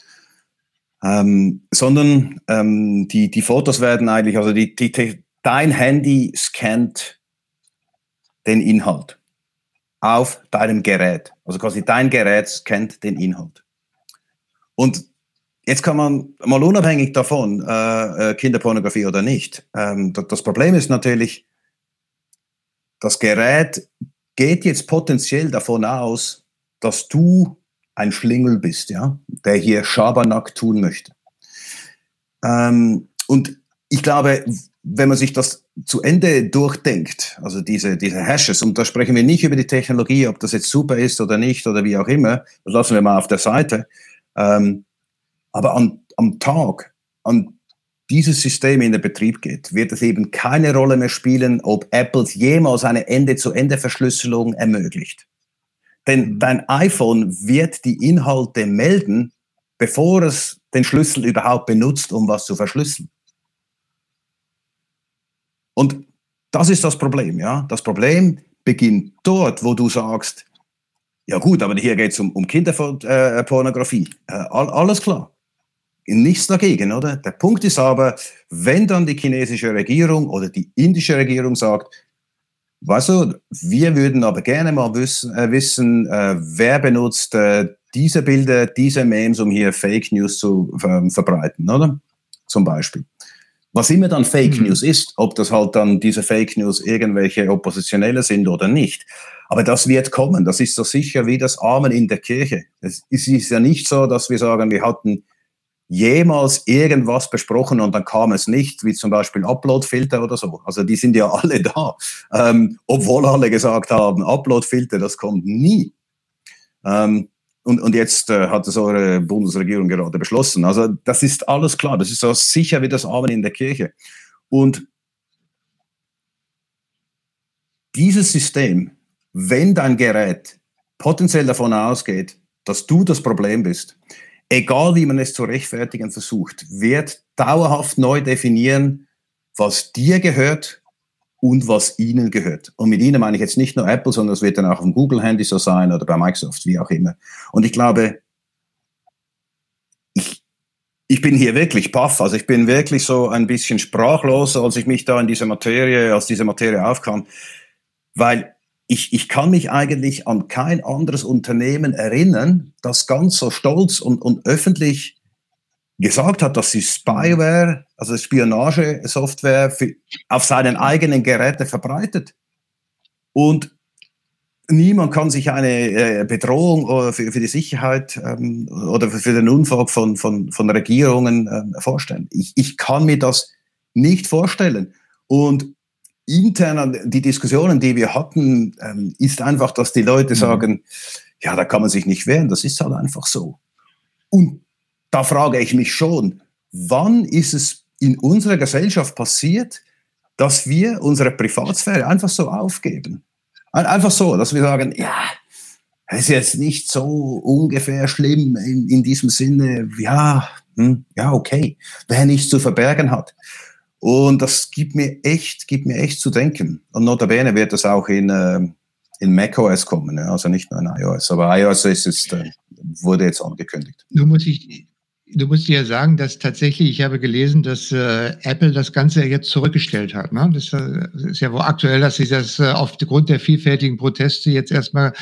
Ähm, sondern ähm, die, die Fotos werden eigentlich, also die, die, dein Handy scannt den Inhalt auf deinem Gerät. Also quasi dein Gerät scannt den Inhalt. Und Jetzt kann man mal unabhängig davon, äh, äh Kinderpornografie oder nicht. Ähm, das Problem ist natürlich, das Gerät geht jetzt potenziell davon aus, dass du ein Schlingel bist, ja, der hier Schabernack tun möchte. Ähm, und ich glaube, wenn man sich das zu Ende durchdenkt, also diese, diese Hashes, und da sprechen wir nicht über die Technologie, ob das jetzt super ist oder nicht oder wie auch immer, das lassen wir mal auf der Seite. Ähm, aber an, am Tag, an dieses System in den Betrieb geht, wird es eben keine Rolle mehr spielen, ob Apple jemals eine Ende-zu-Ende-Verschlüsselung ermöglicht. Denn mhm. dein iPhone wird die Inhalte melden, bevor es den Schlüssel überhaupt benutzt, um was zu verschlüsseln. Und das ist das Problem, ja. Das Problem beginnt dort, wo du sagst, ja gut, aber hier geht es um, um Kinderpornografie. Äh, alles klar. Nichts dagegen, oder? Der Punkt ist aber, wenn dann die chinesische Regierung oder die indische Regierung sagt, weißt du, wir würden aber gerne mal wissen, äh, wissen äh, wer benutzt äh, diese Bilder, diese Memes, um hier Fake News zu ähm, verbreiten, oder? Zum Beispiel. Was immer dann Fake mhm. News ist, ob das halt dann diese Fake News irgendwelche Oppositionelle sind oder nicht. Aber das wird kommen. Das ist so sicher wie das Amen in der Kirche. Es ist ja nicht so, dass wir sagen, wir hatten jemals irgendwas besprochen und dann kam es nicht, wie zum Beispiel Uploadfilter oder so. Also die sind ja *laughs* alle da, ähm, obwohl alle gesagt haben, Uploadfilter, das kommt nie. Ähm, und, und jetzt äh, hat es eure Bundesregierung gerade beschlossen. Also das ist alles klar, das ist so sicher wie das Amen in der Kirche. Und dieses System, wenn dein Gerät potenziell davon ausgeht, dass du das Problem bist, egal wie man es zu rechtfertigen versucht, wird dauerhaft neu definieren, was dir gehört und was ihnen gehört. Und mit ihnen meine ich jetzt nicht nur Apple, sondern es wird dann auch auf dem Google-Handy so sein oder bei Microsoft, wie auch immer. Und ich glaube, ich, ich bin hier wirklich paff. Also ich bin wirklich so ein bisschen sprachlos, als ich mich da in diese Materie, als diese Materie aufkam, weil ich, ich kann mich eigentlich an kein anderes Unternehmen erinnern, das ganz so stolz und, und öffentlich gesagt hat, dass sie Spyware, also Spionagesoftware, für, auf seinen eigenen Geräten verbreitet. Und niemand kann sich eine äh, Bedrohung äh, für, für die Sicherheit ähm, oder für den Unfall von, von, von Regierungen äh, vorstellen. Ich, ich kann mir das nicht vorstellen. Und intern die Diskussionen, die wir hatten, ähm, ist einfach, dass die Leute mhm. sagen, ja, da kann man sich nicht wehren, das ist halt einfach so. Und da frage ich mich schon, wann ist es in unserer Gesellschaft passiert, dass wir unsere Privatsphäre einfach so aufgeben? Einfach so, dass wir sagen, ja, es ist jetzt nicht so ungefähr schlimm in, in diesem Sinne, ja, hm, ja, okay, wer nichts zu verbergen hat. Und das gibt mir echt, gibt mir echt zu denken. Und notabene wird das auch in, äh, in macOS kommen, ja? also nicht nur in iOS. Aber iOS ist, ist, äh, wurde jetzt angekündigt. Nur muss ich, Du musst ja sagen, dass tatsächlich, ich habe gelesen, dass äh, Apple das Ganze jetzt zurückgestellt hat. Ne? Das äh, ist ja wohl aktuell, dass sie das äh, aufgrund der vielfältigen Proteste jetzt erstmal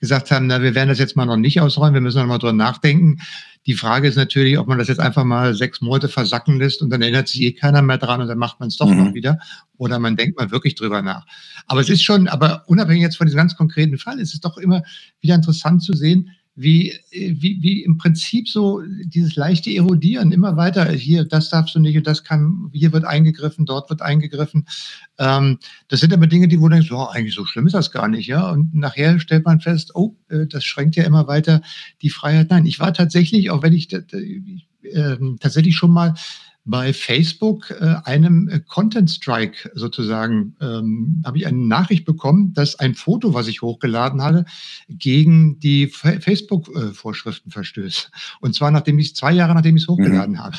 gesagt haben, na, wir werden das jetzt mal noch nicht ausräumen, wir müssen noch mal drüber nachdenken. Die Frage ist natürlich, ob man das jetzt einfach mal sechs Monate versacken lässt und dann erinnert sich eh keiner mehr dran und dann macht man es doch mhm. noch wieder. Oder man denkt mal wirklich drüber nach. Aber es ist schon, aber unabhängig jetzt von diesem ganz konkreten Fall, ist es doch immer wieder interessant zu sehen, wie, wie, wie im Prinzip so dieses leichte Erodieren immer weiter, hier, das darfst du nicht und das kann, hier wird eingegriffen, dort wird eingegriffen. Ähm, das sind aber Dinge, die wo du denkst, oh, eigentlich so schlimm ist das gar nicht, ja. Und nachher stellt man fest, oh, äh, das schränkt ja immer weiter die Freiheit. Nein, ich war tatsächlich, auch wenn ich äh, tatsächlich schon mal bei Facebook äh, einem äh, Content Strike sozusagen ähm, habe ich eine Nachricht bekommen, dass ein Foto, was ich hochgeladen hatte, gegen die Facebook-Vorschriften verstößt. Und zwar nachdem ich zwei Jahre nachdem ich es hochgeladen mhm. habe.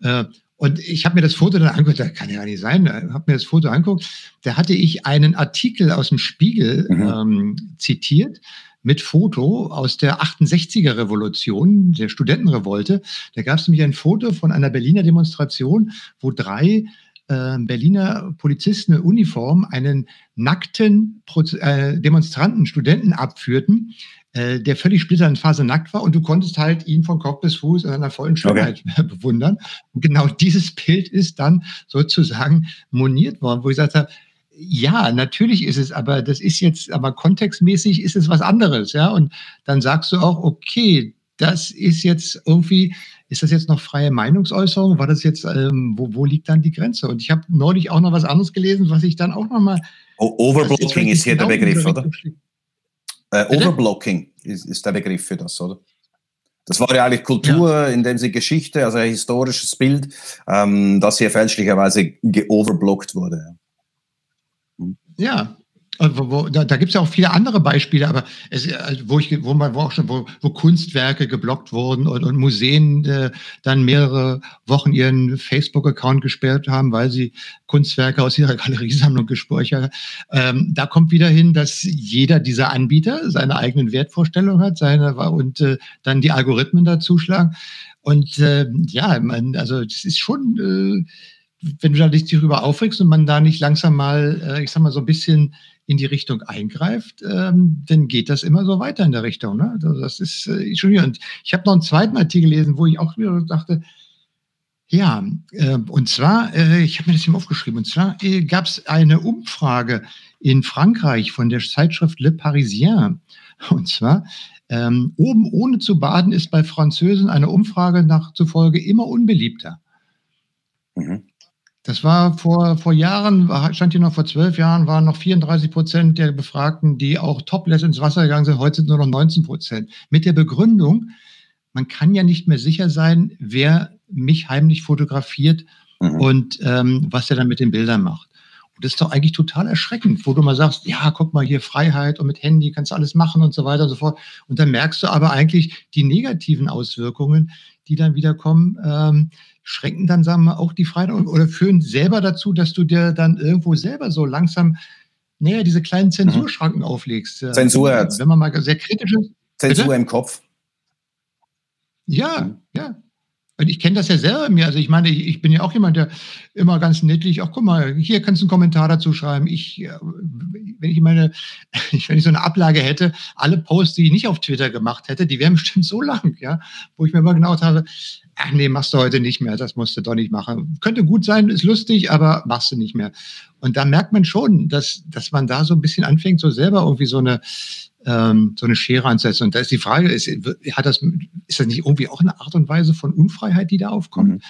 Äh, und ich habe mir das Foto dann angeguckt, das kann ja nicht sein, äh, habe mir das Foto angeguckt. Da hatte ich einen Artikel aus dem Spiegel mhm. ähm, zitiert mit Foto aus der 68er Revolution, der Studentenrevolte. Da gab es nämlich ein Foto von einer Berliner Demonstration, wo drei äh, Berliner Polizisten in Uniform einen nackten Pro äh, Demonstranten, Studenten abführten, äh, der völlig splitternd nackt war und du konntest halt ihn von Kopf bis Fuß in einer vollen Schönheit okay. *laughs* bewundern. Und genau dieses Bild ist dann sozusagen moniert worden, wo ich gesagt habe, ja, natürlich ist es, aber das ist jetzt, aber kontextmäßig ist es was anderes, ja. Und dann sagst du auch, okay, das ist jetzt irgendwie, ist das jetzt noch freie Meinungsäußerung? War das jetzt, ähm, wo, wo liegt dann die Grenze? Und ich habe neulich auch noch was anderes gelesen, was ich dann auch nochmal. Overblocking ist hier genau der Begriff, oder? Äh, Overblocking ist, ist der Begriff für das, oder? Das war ja eigentlich Kultur, ja. in dem sie Geschichte, also ein historisches Bild, ähm, das hier fälschlicherweise geoverblockt wurde. Ja, da, da gibt es ja auch viele andere Beispiele, aber es, also wo ich, wo man, wo auch schon, wo, wo Kunstwerke geblockt wurden und, und Museen äh, dann mehrere Wochen ihren Facebook-Account gesperrt haben, weil sie Kunstwerke aus ihrer *laughs* Galeriesammlung gespeichert haben. Ähm, da kommt wieder hin, dass jeder dieser Anbieter seine eigenen Wertvorstellungen hat, seine und äh, dann die Algorithmen dazuschlagen. Und äh, ja, man, also das ist schon, äh, wenn du da dich darüber aufregst und man da nicht langsam mal, äh, ich sag mal, so ein bisschen in die Richtung eingreift, ähm, dann geht das immer so weiter in der Richtung. Ne? Also das ist äh, schon wieder. Und ich habe noch einen zweiten Artikel gelesen, wo ich auch wieder dachte, ja, äh, und zwar, äh, ich habe mir das hier aufgeschrieben, und zwar äh, gab es eine Umfrage in Frankreich von der Zeitschrift Le Parisien. Und zwar, ähm, oben ohne zu baden ist bei Französen eine Umfrage nach zufolge immer unbeliebter. Mhm. Das war vor, vor Jahren, stand hier noch vor zwölf Jahren, waren noch 34 Prozent der Befragten, die auch topless ins Wasser gegangen sind. Heute sind nur noch 19 Prozent. Mit der Begründung, man kann ja nicht mehr sicher sein, wer mich heimlich fotografiert mhm. und ähm, was er dann mit den Bildern macht. Und das ist doch eigentlich total erschreckend, wo du mal sagst, ja, guck mal hier Freiheit und mit Handy kannst du alles machen und so weiter und so fort. Und dann merkst du aber eigentlich die negativen Auswirkungen, die dann wieder kommen. Ähm, schränken dann, sagen wir, auch die Freiheit oder führen selber dazu, dass du dir dann irgendwo selber so langsam, näher diese kleinen Zensurschranken mhm. auflegst. Zensur. Wenn man mal sehr kritisch ist. Zensur bitte? im Kopf. Ja, mhm. ja. Und ich kenne das ja selber mir. Also ich meine, ich, ich, bin ja auch jemand, der immer ganz niedlich, ach guck mal, hier kannst du einen Kommentar dazu schreiben. Ich, äh, wenn ich meine, *laughs* wenn ich so eine Ablage hätte, alle Posts, die ich nicht auf Twitter gemacht hätte, die wären *laughs* bestimmt so lang, ja, wo ich mir immer genau habe, ach nee, machst du heute nicht mehr, das musst du doch nicht machen. Könnte gut sein, ist lustig, aber machst du nicht mehr. Und da merkt man schon, dass, dass man da so ein bisschen anfängt, so selber irgendwie so eine, ähm, so eine Schere anzusetzen. Und da ist die Frage, ist, hat das, ist das nicht irgendwie auch eine Art und Weise von Unfreiheit, die da aufkommt? Mhm.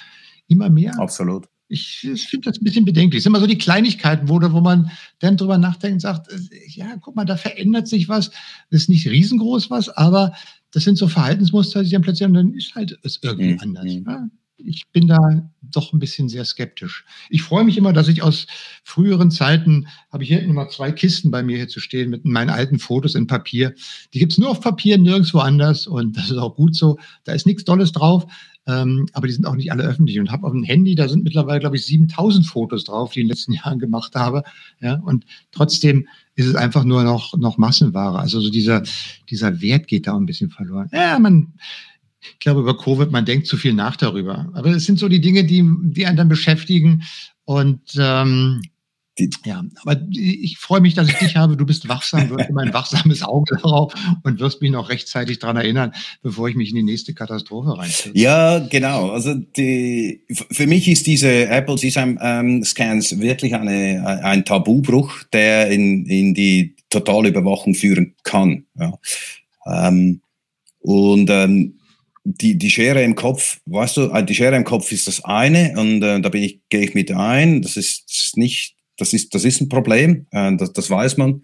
Immer mehr? Absolut. Ich, ich finde das ein bisschen bedenklich. Es sind immer so die Kleinigkeiten, wo, wo man dann drüber nachdenkt und sagt, äh, ja, guck mal, da verändert sich was. Das ist nicht riesengroß was, aber das sind so Verhaltensmuster, die dann plötzlich haben, dann ist halt es irgendwie mhm. anders. Ja? Ich bin da doch ein bisschen sehr skeptisch. Ich freue mich immer, dass ich aus früheren Zeiten, habe ich hier immer zwei Kisten bei mir hier zu stehen mit meinen alten Fotos in Papier. Die gibt es nur auf Papier, nirgendwo anders und das ist auch gut so. Da ist nichts Dolles drauf, ähm, aber die sind auch nicht alle öffentlich. Und habe auf dem Handy, da sind mittlerweile, glaube ich, 7000 Fotos drauf, die ich in den letzten *laughs* Jahren gemacht habe. Ja, und trotzdem ist es einfach nur noch, noch Massenware. Also so dieser, dieser Wert geht da ein bisschen verloren. Ja, man, ich glaube, über Covid, man denkt zu viel nach darüber. Aber es sind so die Dinge, die, die einen dann beschäftigen. Und ähm, ja, aber ich freue mich, dass ich dich habe. Du bist wachsam, wirst immer ein wachsames Auge darauf und wirst mich noch rechtzeitig daran erinnern, bevor ich mich in die nächste Katastrophe reinstelle. Ja, genau. Also die, für mich ist diese Apple CSAM-Scans ähm, wirklich eine, ein Tabubruch, der in, in die totale Überwachung führen kann. Ja. Ähm, und ähm, die, die Schere im Kopf, weißt du, die Schere im Kopf ist das eine und äh, da bin ich, gehe ich mit ein. Das ist, das ist nicht das ist, das ist ein Problem, äh, das, das weiß man.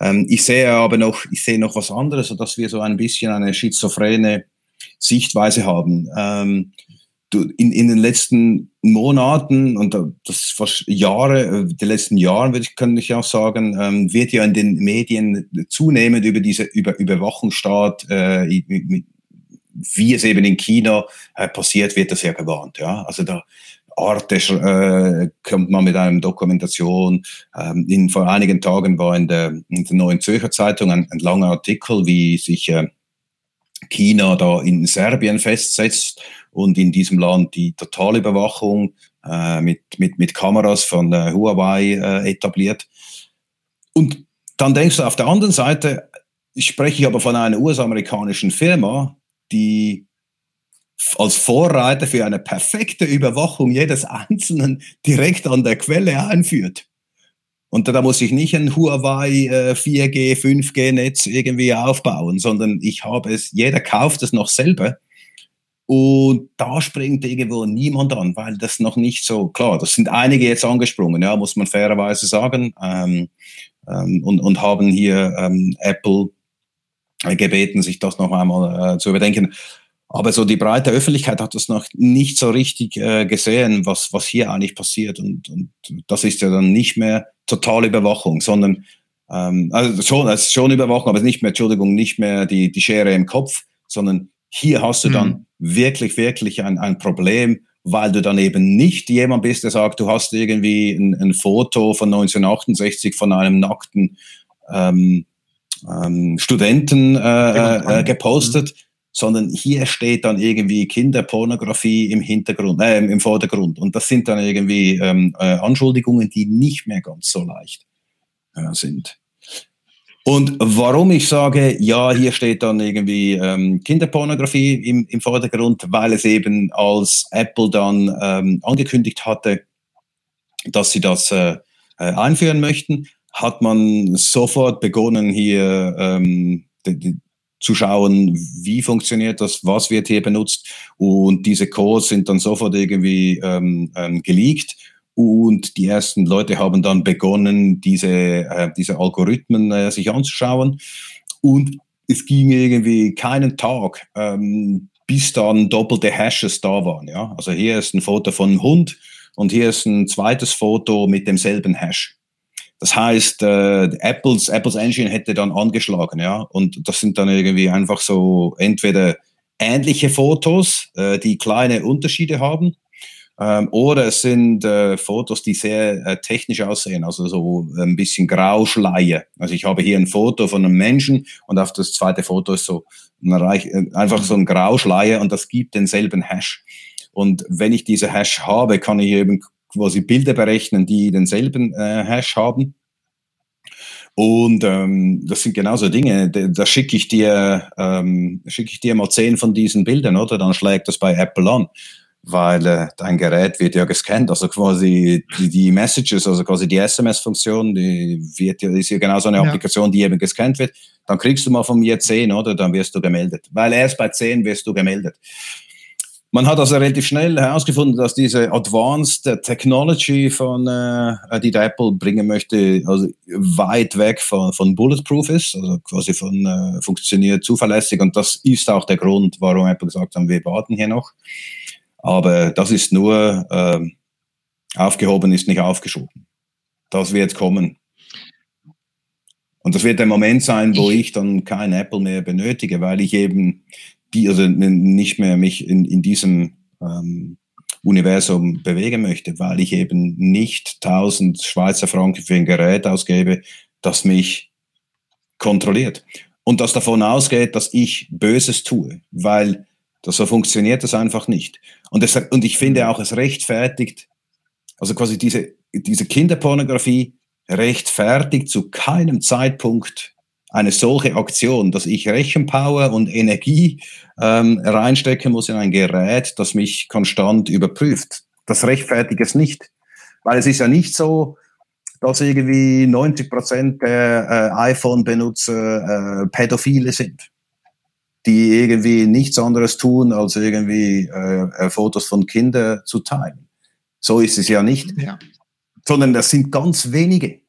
Ähm, ich sehe aber noch, ich sehe noch was anderes, dass wir so ein bisschen eine schizophrene Sichtweise haben. Ähm, du, in, in den letzten Monaten und das fast Jahre, äh, die letzten Jahren würde ich, kann ich auch sagen, ähm, wird ja in den Medien zunehmend über diese über Überwachungsstaat, äh, wie es eben in China äh, passiert, wird das ja gewarnt. Ja, also da Arte äh, kommt man mit einer Dokumentation. Ähm, in, vor einigen Tagen war in der, in der Neuen Zürcher Zeitung ein, ein langer Artikel, wie sich äh, China da in Serbien festsetzt und in diesem Land die Totalüberwachung äh, mit, mit, mit Kameras von äh, Huawei äh, etabliert. Und dann denkst du auf der anderen Seite, spreche ich aber von einer US-amerikanischen Firma, die als Vorreiter für eine perfekte Überwachung jedes Einzelnen direkt an der Quelle einführt. Und da muss ich nicht ein Huawei 4G, äh, 5G-Netz irgendwie aufbauen, sondern ich habe es, jeder kauft es noch selber. Und da springt irgendwo niemand an, weil das noch nicht so, klar, das sind einige jetzt angesprungen, ja, muss man fairerweise sagen, ähm, ähm, und, und haben hier ähm, Apple gebeten, sich das noch einmal äh, zu überdenken. Aber so die breite Öffentlichkeit hat das noch nicht so richtig äh, gesehen, was, was hier eigentlich passiert. Und, und das ist ja dann nicht mehr totale Überwachung, sondern ähm, also schon, es ist schon Überwachung, aber nicht mehr, Entschuldigung, nicht mehr die, die Schere im Kopf, sondern hier hast du dann mhm. wirklich, wirklich ein, ein Problem, weil du dann eben nicht jemand bist, der sagt, du hast irgendwie ein, ein Foto von 1968 von einem nackten ähm, ähm, Studenten äh, äh, gepostet, mhm. sondern hier steht dann irgendwie Kinderpornografie im Hintergrund, äh, im Vordergrund. Und das sind dann irgendwie ähm, äh, Anschuldigungen, die nicht mehr ganz so leicht äh, sind. Und warum ich sage, ja, hier steht dann irgendwie ähm, Kinderpornografie im, im Vordergrund, weil es eben als Apple dann ähm, angekündigt hatte, dass sie das äh, äh einführen möchten, hat man sofort begonnen, hier ähm, die, die, zu schauen, wie funktioniert das, was wird hier benutzt. Und diese Codes sind dann sofort irgendwie ähm, ähm, geleakt. Und die ersten Leute haben dann begonnen, diese, äh, diese Algorithmen äh, sich anzuschauen. Und es ging irgendwie keinen Tag, ähm, bis dann doppelte Hashes da waren. Ja? Also hier ist ein Foto von einem Hund und hier ist ein zweites Foto mit demselben Hash. Das heißt, äh, Apples, Apples Engine hätte dann angeschlagen, ja. Und das sind dann irgendwie einfach so entweder ähnliche Fotos, äh, die kleine Unterschiede haben, ähm, oder es sind äh, Fotos, die sehr äh, technisch aussehen, also so ein bisschen Grauschleie. Also ich habe hier ein Foto von einem Menschen und auf das zweite Foto ist so ein Reich, äh, einfach so ein Grauschleie und das gibt denselben Hash. Und wenn ich diese Hash habe, kann ich eben quasi Bilder berechnen, die denselben äh, Hash haben. Und ähm, das sind genauso Dinge. Da, da schicke ich dir, ähm, schicke ich dir mal zehn von diesen Bildern, oder? Dann schlägt das bei Apple an weil äh, dein Gerät wird ja gescannt, also quasi die, die Messages, also quasi die SMS-Funktion, die wird ja, ist ja genau so eine ja. Applikation, die eben gescannt wird. Dann kriegst du mal von mir 10, oder? Dann wirst du gemeldet. Weil erst bei 10 wirst du gemeldet. Man hat also relativ schnell herausgefunden, dass diese Advanced Technology von äh, die Apple bringen möchte, also weit weg von, von Bulletproof ist, also quasi von äh, funktioniert zuverlässig und das ist auch der Grund, warum Apple gesagt haben, wir warten hier noch. Aber das ist nur äh, aufgehoben, ist nicht aufgeschoben. Das wird kommen. Und das wird der Moment sein, wo ich dann kein Apple mehr benötige, weil ich eben die, also nicht mehr mich in, in diesem ähm, Universum bewegen möchte, weil ich eben nicht 1000 Schweizer Franken für ein Gerät ausgebe, das mich kontrolliert. Und das davon ausgeht, dass ich Böses tue, weil das, so funktioniert das einfach nicht. Und, es, und ich finde auch, es rechtfertigt, also quasi diese, diese Kinderpornografie rechtfertigt zu keinem Zeitpunkt eine solche Aktion, dass ich Rechenpower und Energie ähm, reinstecken muss in ein Gerät, das mich konstant überprüft. Das rechtfertigt es nicht. Weil es ist ja nicht so, dass irgendwie 90 Prozent der äh, iPhone-Benutzer äh, Pädophile sind die irgendwie nichts anderes tun, als irgendwie äh, äh, Fotos von Kindern zu teilen. So ist es ja nicht. Ja. Sondern das sind ganz wenige.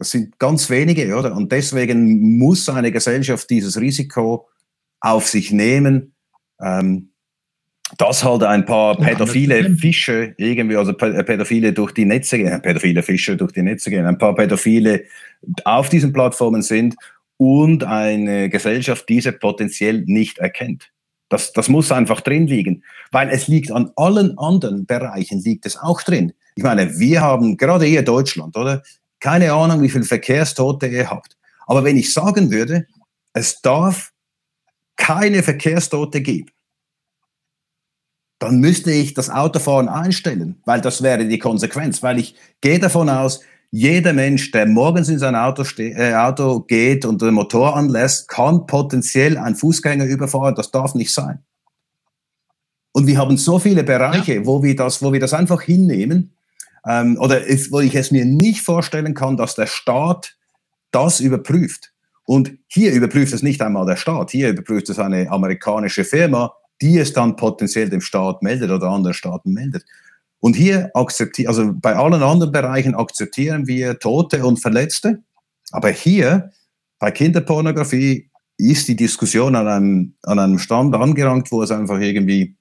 Das sind ganz wenige, oder? Und deswegen muss eine Gesellschaft dieses Risiko auf sich nehmen, ähm, dass halt ein paar pädophile Fische irgendwie, also Pädophile durch die Netze gehen, pädophile Fische durch die Netze gehen, ein paar Pädophile auf diesen Plattformen sind und eine Gesellschaft diese potenziell nicht erkennt. Das, das muss einfach drin liegen, weil es liegt an allen anderen Bereichen, liegt es auch drin. Ich meine, wir haben gerade hier Deutschland, oder? Keine Ahnung, wie viele Verkehrstote ihr habt. Aber wenn ich sagen würde, es darf keine Verkehrstote geben, dann müsste ich das Autofahren einstellen, weil das wäre die Konsequenz, weil ich gehe davon aus, jeder Mensch, der morgens in sein Auto, äh, Auto geht und den Motor anlässt, kann potenziell einen Fußgänger überfahren. Das darf nicht sein. Und wir haben so viele Bereiche, ja. wo, wir das, wo wir das einfach hinnehmen, ähm, oder ist, wo ich es mir nicht vorstellen kann, dass der Staat das überprüft. Und hier überprüft es nicht einmal der Staat, hier überprüft es eine amerikanische Firma, die es dann potenziell dem Staat meldet oder anderen Staaten meldet. Und hier akzeptieren, also bei allen anderen Bereichen akzeptieren wir Tote und Verletzte. Aber hier bei Kinderpornografie ist die Diskussion an einem, an einem Stand angerangt, wo es einfach irgendwie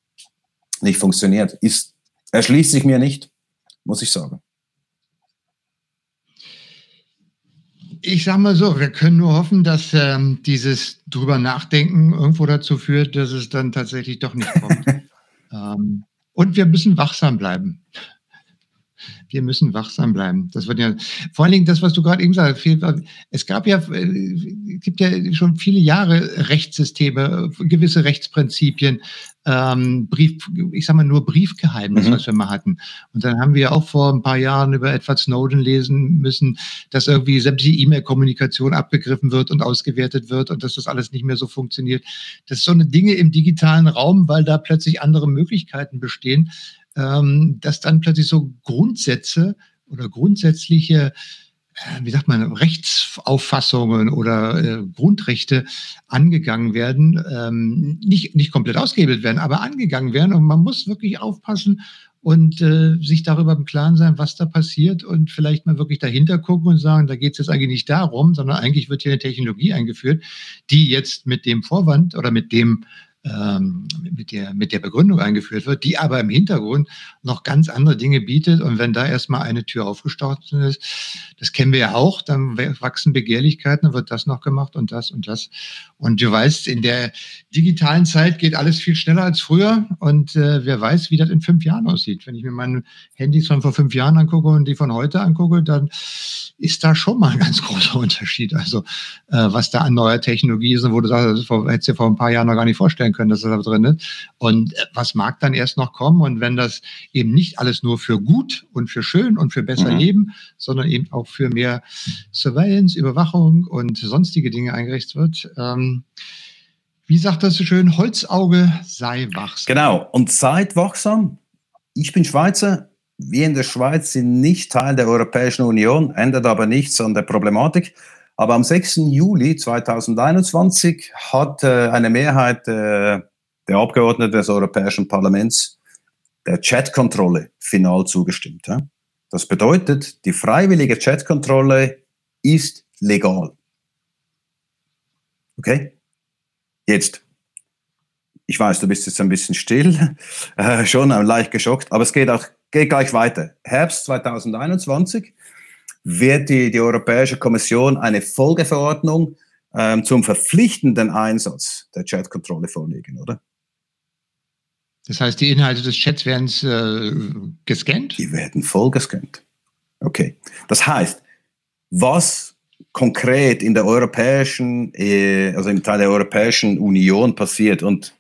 nicht funktioniert. Ist, erschließt sich mir nicht, muss ich sagen. Ich sage mal so, wir können nur hoffen, dass ähm, dieses drüber nachdenken irgendwo dazu führt, dass es dann tatsächlich doch nicht kommt. *laughs* ähm, und wir müssen wachsam bleiben wir müssen wachsam bleiben. Das wird ja, vor allen Dingen das, was du gerade eben sagst, es gab ja, äh, gibt ja schon viele Jahre Rechtssysteme, gewisse Rechtsprinzipien, ähm, Brief, ich sag mal nur Briefgeheimnis, mhm. was wir mal hatten. Und dann haben wir auch vor ein paar Jahren über Edward Snowden lesen müssen, dass irgendwie sämtliche E-Mail-Kommunikation abgegriffen wird und ausgewertet wird und dass das alles nicht mehr so funktioniert. Das ist so eine Dinge im digitalen Raum, weil da plötzlich andere Möglichkeiten bestehen, dass dann plötzlich so Grundsätze oder grundsätzliche äh, wie sagt man, Rechtsauffassungen oder äh, Grundrechte angegangen werden, ähm, nicht, nicht komplett ausgehebelt werden, aber angegangen werden. Und man muss wirklich aufpassen und äh, sich darüber im Klaren sein, was da passiert und vielleicht mal wirklich dahinter gucken und sagen, da geht es jetzt eigentlich nicht darum, sondern eigentlich wird hier eine Technologie eingeführt, die jetzt mit dem Vorwand oder mit dem ähm, mit, der, mit der Begründung eingeführt wird, die aber im Hintergrund noch ganz andere Dinge bietet. Und wenn da erstmal eine Tür aufgestoßen ist, das kennen wir ja auch, dann wachsen Begehrlichkeiten, dann wird das noch gemacht und das und das. Und du weißt, in der digitalen Zeit geht alles viel schneller als früher. Und äh, wer weiß, wie das in fünf Jahren aussieht. Wenn ich mir meine Handys von vor fünf Jahren angucke und die von heute angucke, dann ist da schon mal ein ganz großer Unterschied. Also äh, was da an neuer Technologie ist und wo du sagst, das hättest du dir vor ein paar Jahren noch gar nicht vorstellen können, dass das da drin ist. Und äh, was mag dann erst noch kommen? Und wenn das eben nicht alles nur für gut und für schön und für besser mhm. Leben, sondern eben auch für mehr Surveillance, Überwachung und sonstige Dinge eingerichtet wird, ähm, wie sagt das so schön, Holzauge sei wachsam. Genau, und seid wachsam. Ich bin Schweizer, wir in der Schweiz sind nicht Teil der Europäischen Union, ändert aber nichts an der Problematik. Aber am 6. Juli 2021 hat äh, eine Mehrheit äh, der Abgeordneten des Europäischen Parlaments der Chatkontrolle final zugestimmt. Ja? Das bedeutet, die freiwillige Chatkontrolle ist legal. Okay? Jetzt, ich weiß, du bist jetzt ein bisschen still, *laughs* äh, schon leicht geschockt, aber es geht auch geht gleich weiter. Herbst 2021 wird die, die Europäische Kommission eine Folgeverordnung ähm, zum verpflichtenden Einsatz der Chatkontrolle vorlegen, oder? Das heißt, die Inhalte des Chats werden äh, gescannt? Die werden voll gescannt. Okay. Das heißt, was konkret in der europäischen, äh, also im Teil der Europäischen Union passiert und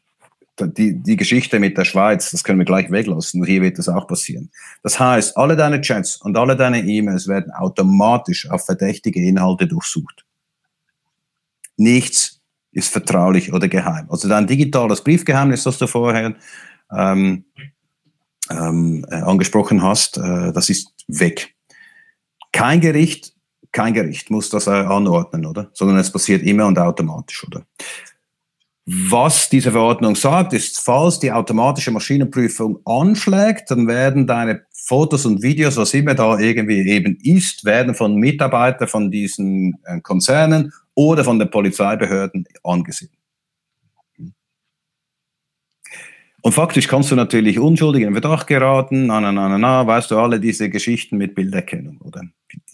die, die Geschichte mit der Schweiz, das können wir gleich weglassen. Hier wird das auch passieren. Das heißt, alle deine Chats und alle deine E-Mails werden automatisch auf verdächtige Inhalte durchsucht. Nichts ist vertraulich oder geheim. Also dein digitales Briefgeheimnis, das du vorher ähm, ähm, äh, angesprochen hast, äh, das ist weg. Kein Gericht kein Gericht muss das äh, anordnen, oder? Sondern es passiert immer und automatisch, oder? Was diese Verordnung sagt, ist, falls die automatische Maschinenprüfung anschlägt, dann werden deine Fotos und Videos, was immer da irgendwie eben ist, werden von Mitarbeitern von diesen äh, Konzernen oder von den Polizeibehörden angesehen. Und faktisch kannst du natürlich unschuldig in Verdacht geraten, na, na, na, na, weißt du, alle diese Geschichten mit Bilderkennung, oder?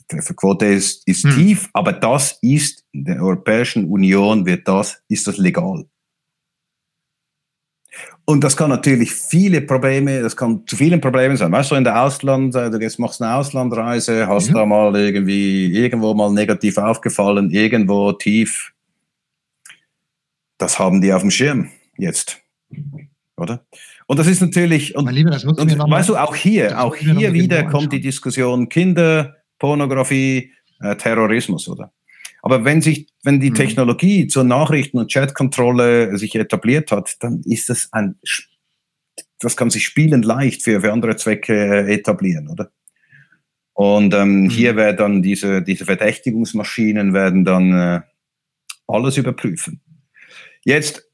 Trefferquote ist, ist hm. tief, aber das ist in der Europäischen Union wird das, ist das legal. Und das kann natürlich viele Probleme, das kann zu vielen Problemen sein. Weißt du, in der Ausland, äh, du jetzt machst eine Auslandreise, hast ja. da mal irgendwie irgendwo mal negativ aufgefallen, irgendwo tief. Das haben die auf dem Schirm jetzt, oder? Und das ist natürlich, und, Lieber, und weißt du, auch hier, auch hier wieder kommt die Diskussion Kinder, Pornografie, äh, Terrorismus, oder? Aber wenn sich, wenn die mhm. Technologie zur Nachrichten- und Chatkontrolle sich etabliert hat, dann ist das ein, das kann sich spielend leicht für, für andere Zwecke äh, etablieren, oder? Und ähm, mhm. hier werden dann diese, diese Verdächtigungsmaschinen werden dann äh, alles überprüfen. Jetzt,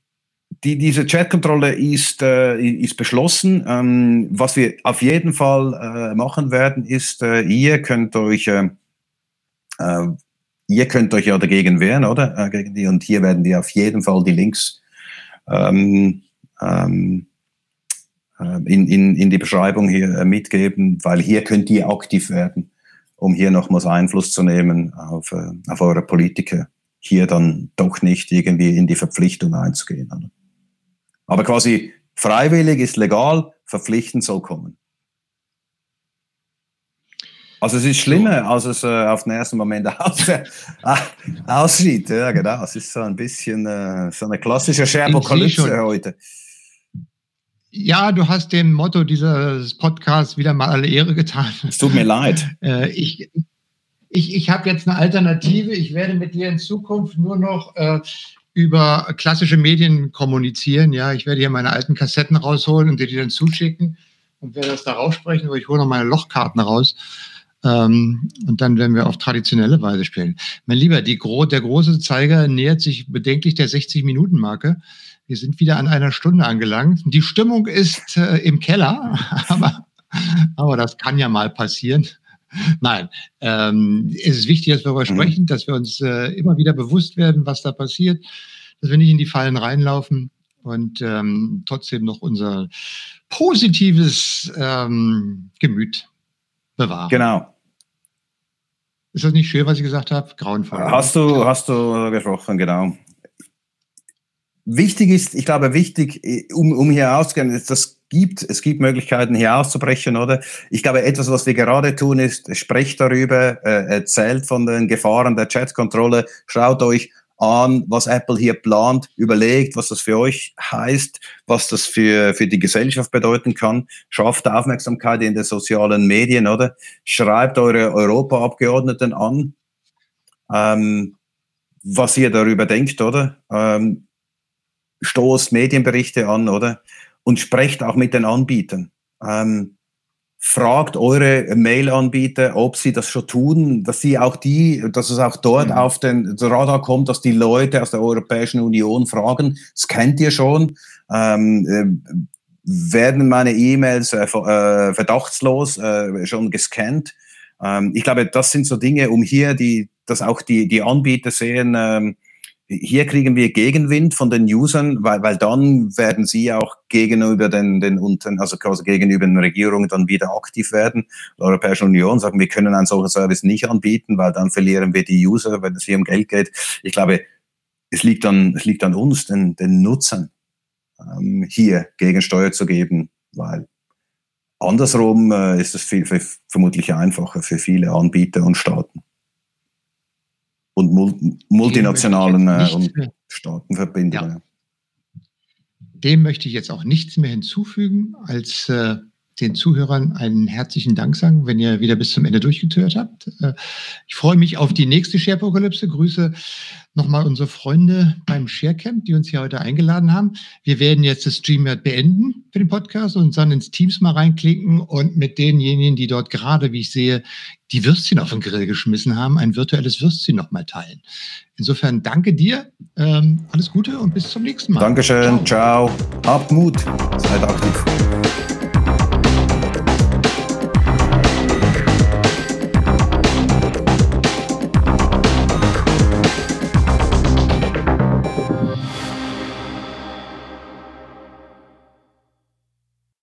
die, diese Chatkontrolle ist, äh, ist beschlossen. Ähm, was wir auf jeden Fall äh, machen werden, ist, äh, ihr könnt euch, äh, ihr könnt euch ja dagegen wehren, oder? Äh, die. Und hier werden wir auf jeden Fall die Links ähm, ähm, äh, in, in, in die Beschreibung hier äh, mitgeben, weil hier könnt ihr aktiv werden, um hier nochmals Einfluss zu nehmen auf, auf eure Politiker, hier dann doch nicht irgendwie in die Verpflichtung einzugehen. Oder? Aber quasi freiwillig ist legal, verpflichtend soll kommen. Also es ist schlimmer, als es äh, auf den ersten Moment *laughs* aus, äh, aussieht. Ja, genau. Es ist so ein bisschen äh, so eine klassische Scherbokalypse heute. Ja, du hast dem Motto dieses Podcasts wieder mal alle Ehre getan. Es tut mir leid. *laughs* Äh, ich ich, ich habe jetzt eine Alternative. Ich werde mit dir in Zukunft nur noch äh, über klassische Medien kommunizieren. Ja, ich werde hier meine alten Kassetten rausholen und dir die dann zuschicken und werde das da raussprechen, aber ich hole noch meine Lochkarten raus. Ähm, und dann werden wir auf traditionelle Weise spielen. Mein Lieber, die der große Zeiger nähert sich bedenklich der 60-Minuten-Marke. Wir sind wieder an einer Stunde angelangt. Die Stimmung ist äh, im Keller, *laughs* aber, aber das kann ja mal passieren. Nein, ähm, es ist wichtig, dass wir darüber mhm. sprechen, dass wir uns äh, immer wieder bewusst werden, was da passiert, dass wir nicht in die Fallen reinlaufen und ähm, trotzdem noch unser positives ähm, Gemüt bewahren. Genau. Ist das nicht schön, was ich gesagt habe? Grauenvoll. Hast du, hast du gesprochen, genau. Wichtig ist, ich glaube, wichtig, um, um hier auszugehen, ist, das gibt, es gibt Möglichkeiten, hier auszubrechen, oder? Ich glaube, etwas, was wir gerade tun, ist, sprecht darüber, äh, erzählt von den Gefahren der Chatkontrolle, schaut euch an, was Apple hier plant, überlegt, was das für euch heißt, was das für, für die Gesellschaft bedeuten kann, schafft Aufmerksamkeit in den sozialen Medien, oder? Schreibt eure Europaabgeordneten an, ähm, was ihr darüber denkt, oder? Ähm, stoßt Medienberichte an, oder? Und sprecht auch mit den Anbietern. Ähm, fragt eure Mail-Anbieter, ob sie das schon tun, dass sie auch die, dass es auch dort mhm. auf den Radar kommt, dass die Leute aus der Europäischen Union fragen, das kennt ihr schon, ähm, äh, werden meine E-Mails äh, äh, verdachtslos äh, schon gescannt. Ähm, ich glaube, das sind so Dinge, um hier die, dass auch die, die Anbieter sehen, ähm, hier kriegen wir Gegenwind von den Usern, weil, weil dann werden sie auch gegenüber den, den unten, also quasi gegenüber den Regierungen dann wieder aktiv werden. Die Europäische Union sagen, wir können einen solchen Service nicht anbieten, weil dann verlieren wir die User, wenn es hier um Geld geht. Ich glaube, es liegt an, es liegt an uns, den, den Nutzern, ähm, hier Gegensteuer zu geben, weil andersrum äh, ist es viel, viel, vermutlich einfacher für viele Anbieter und Staaten und mul multinationalen äh, und Staatenverbindungen. Ja. Dem möchte ich jetzt auch nichts mehr hinzufügen, als äh, den Zuhörern einen herzlichen Dank sagen, wenn ihr wieder bis zum Ende durchgetört habt. Äh, ich freue mich auf die nächste Sharepokalypse. Grüße nochmal unsere Freunde beim Sharecamp, die uns hier heute eingeladen haben. Wir werden jetzt das StreamYard beenden für den Podcast und dann ins Teams mal reinklicken und mit denjenigen, die dort gerade, wie ich sehe, die Würstchen auf den Grill geschmissen haben, ein virtuelles Würstchen nochmal teilen. Insofern danke dir, ähm, alles Gute und bis zum nächsten Mal. Dankeschön, ciao. ciao. Habt Mut, seid aktiv.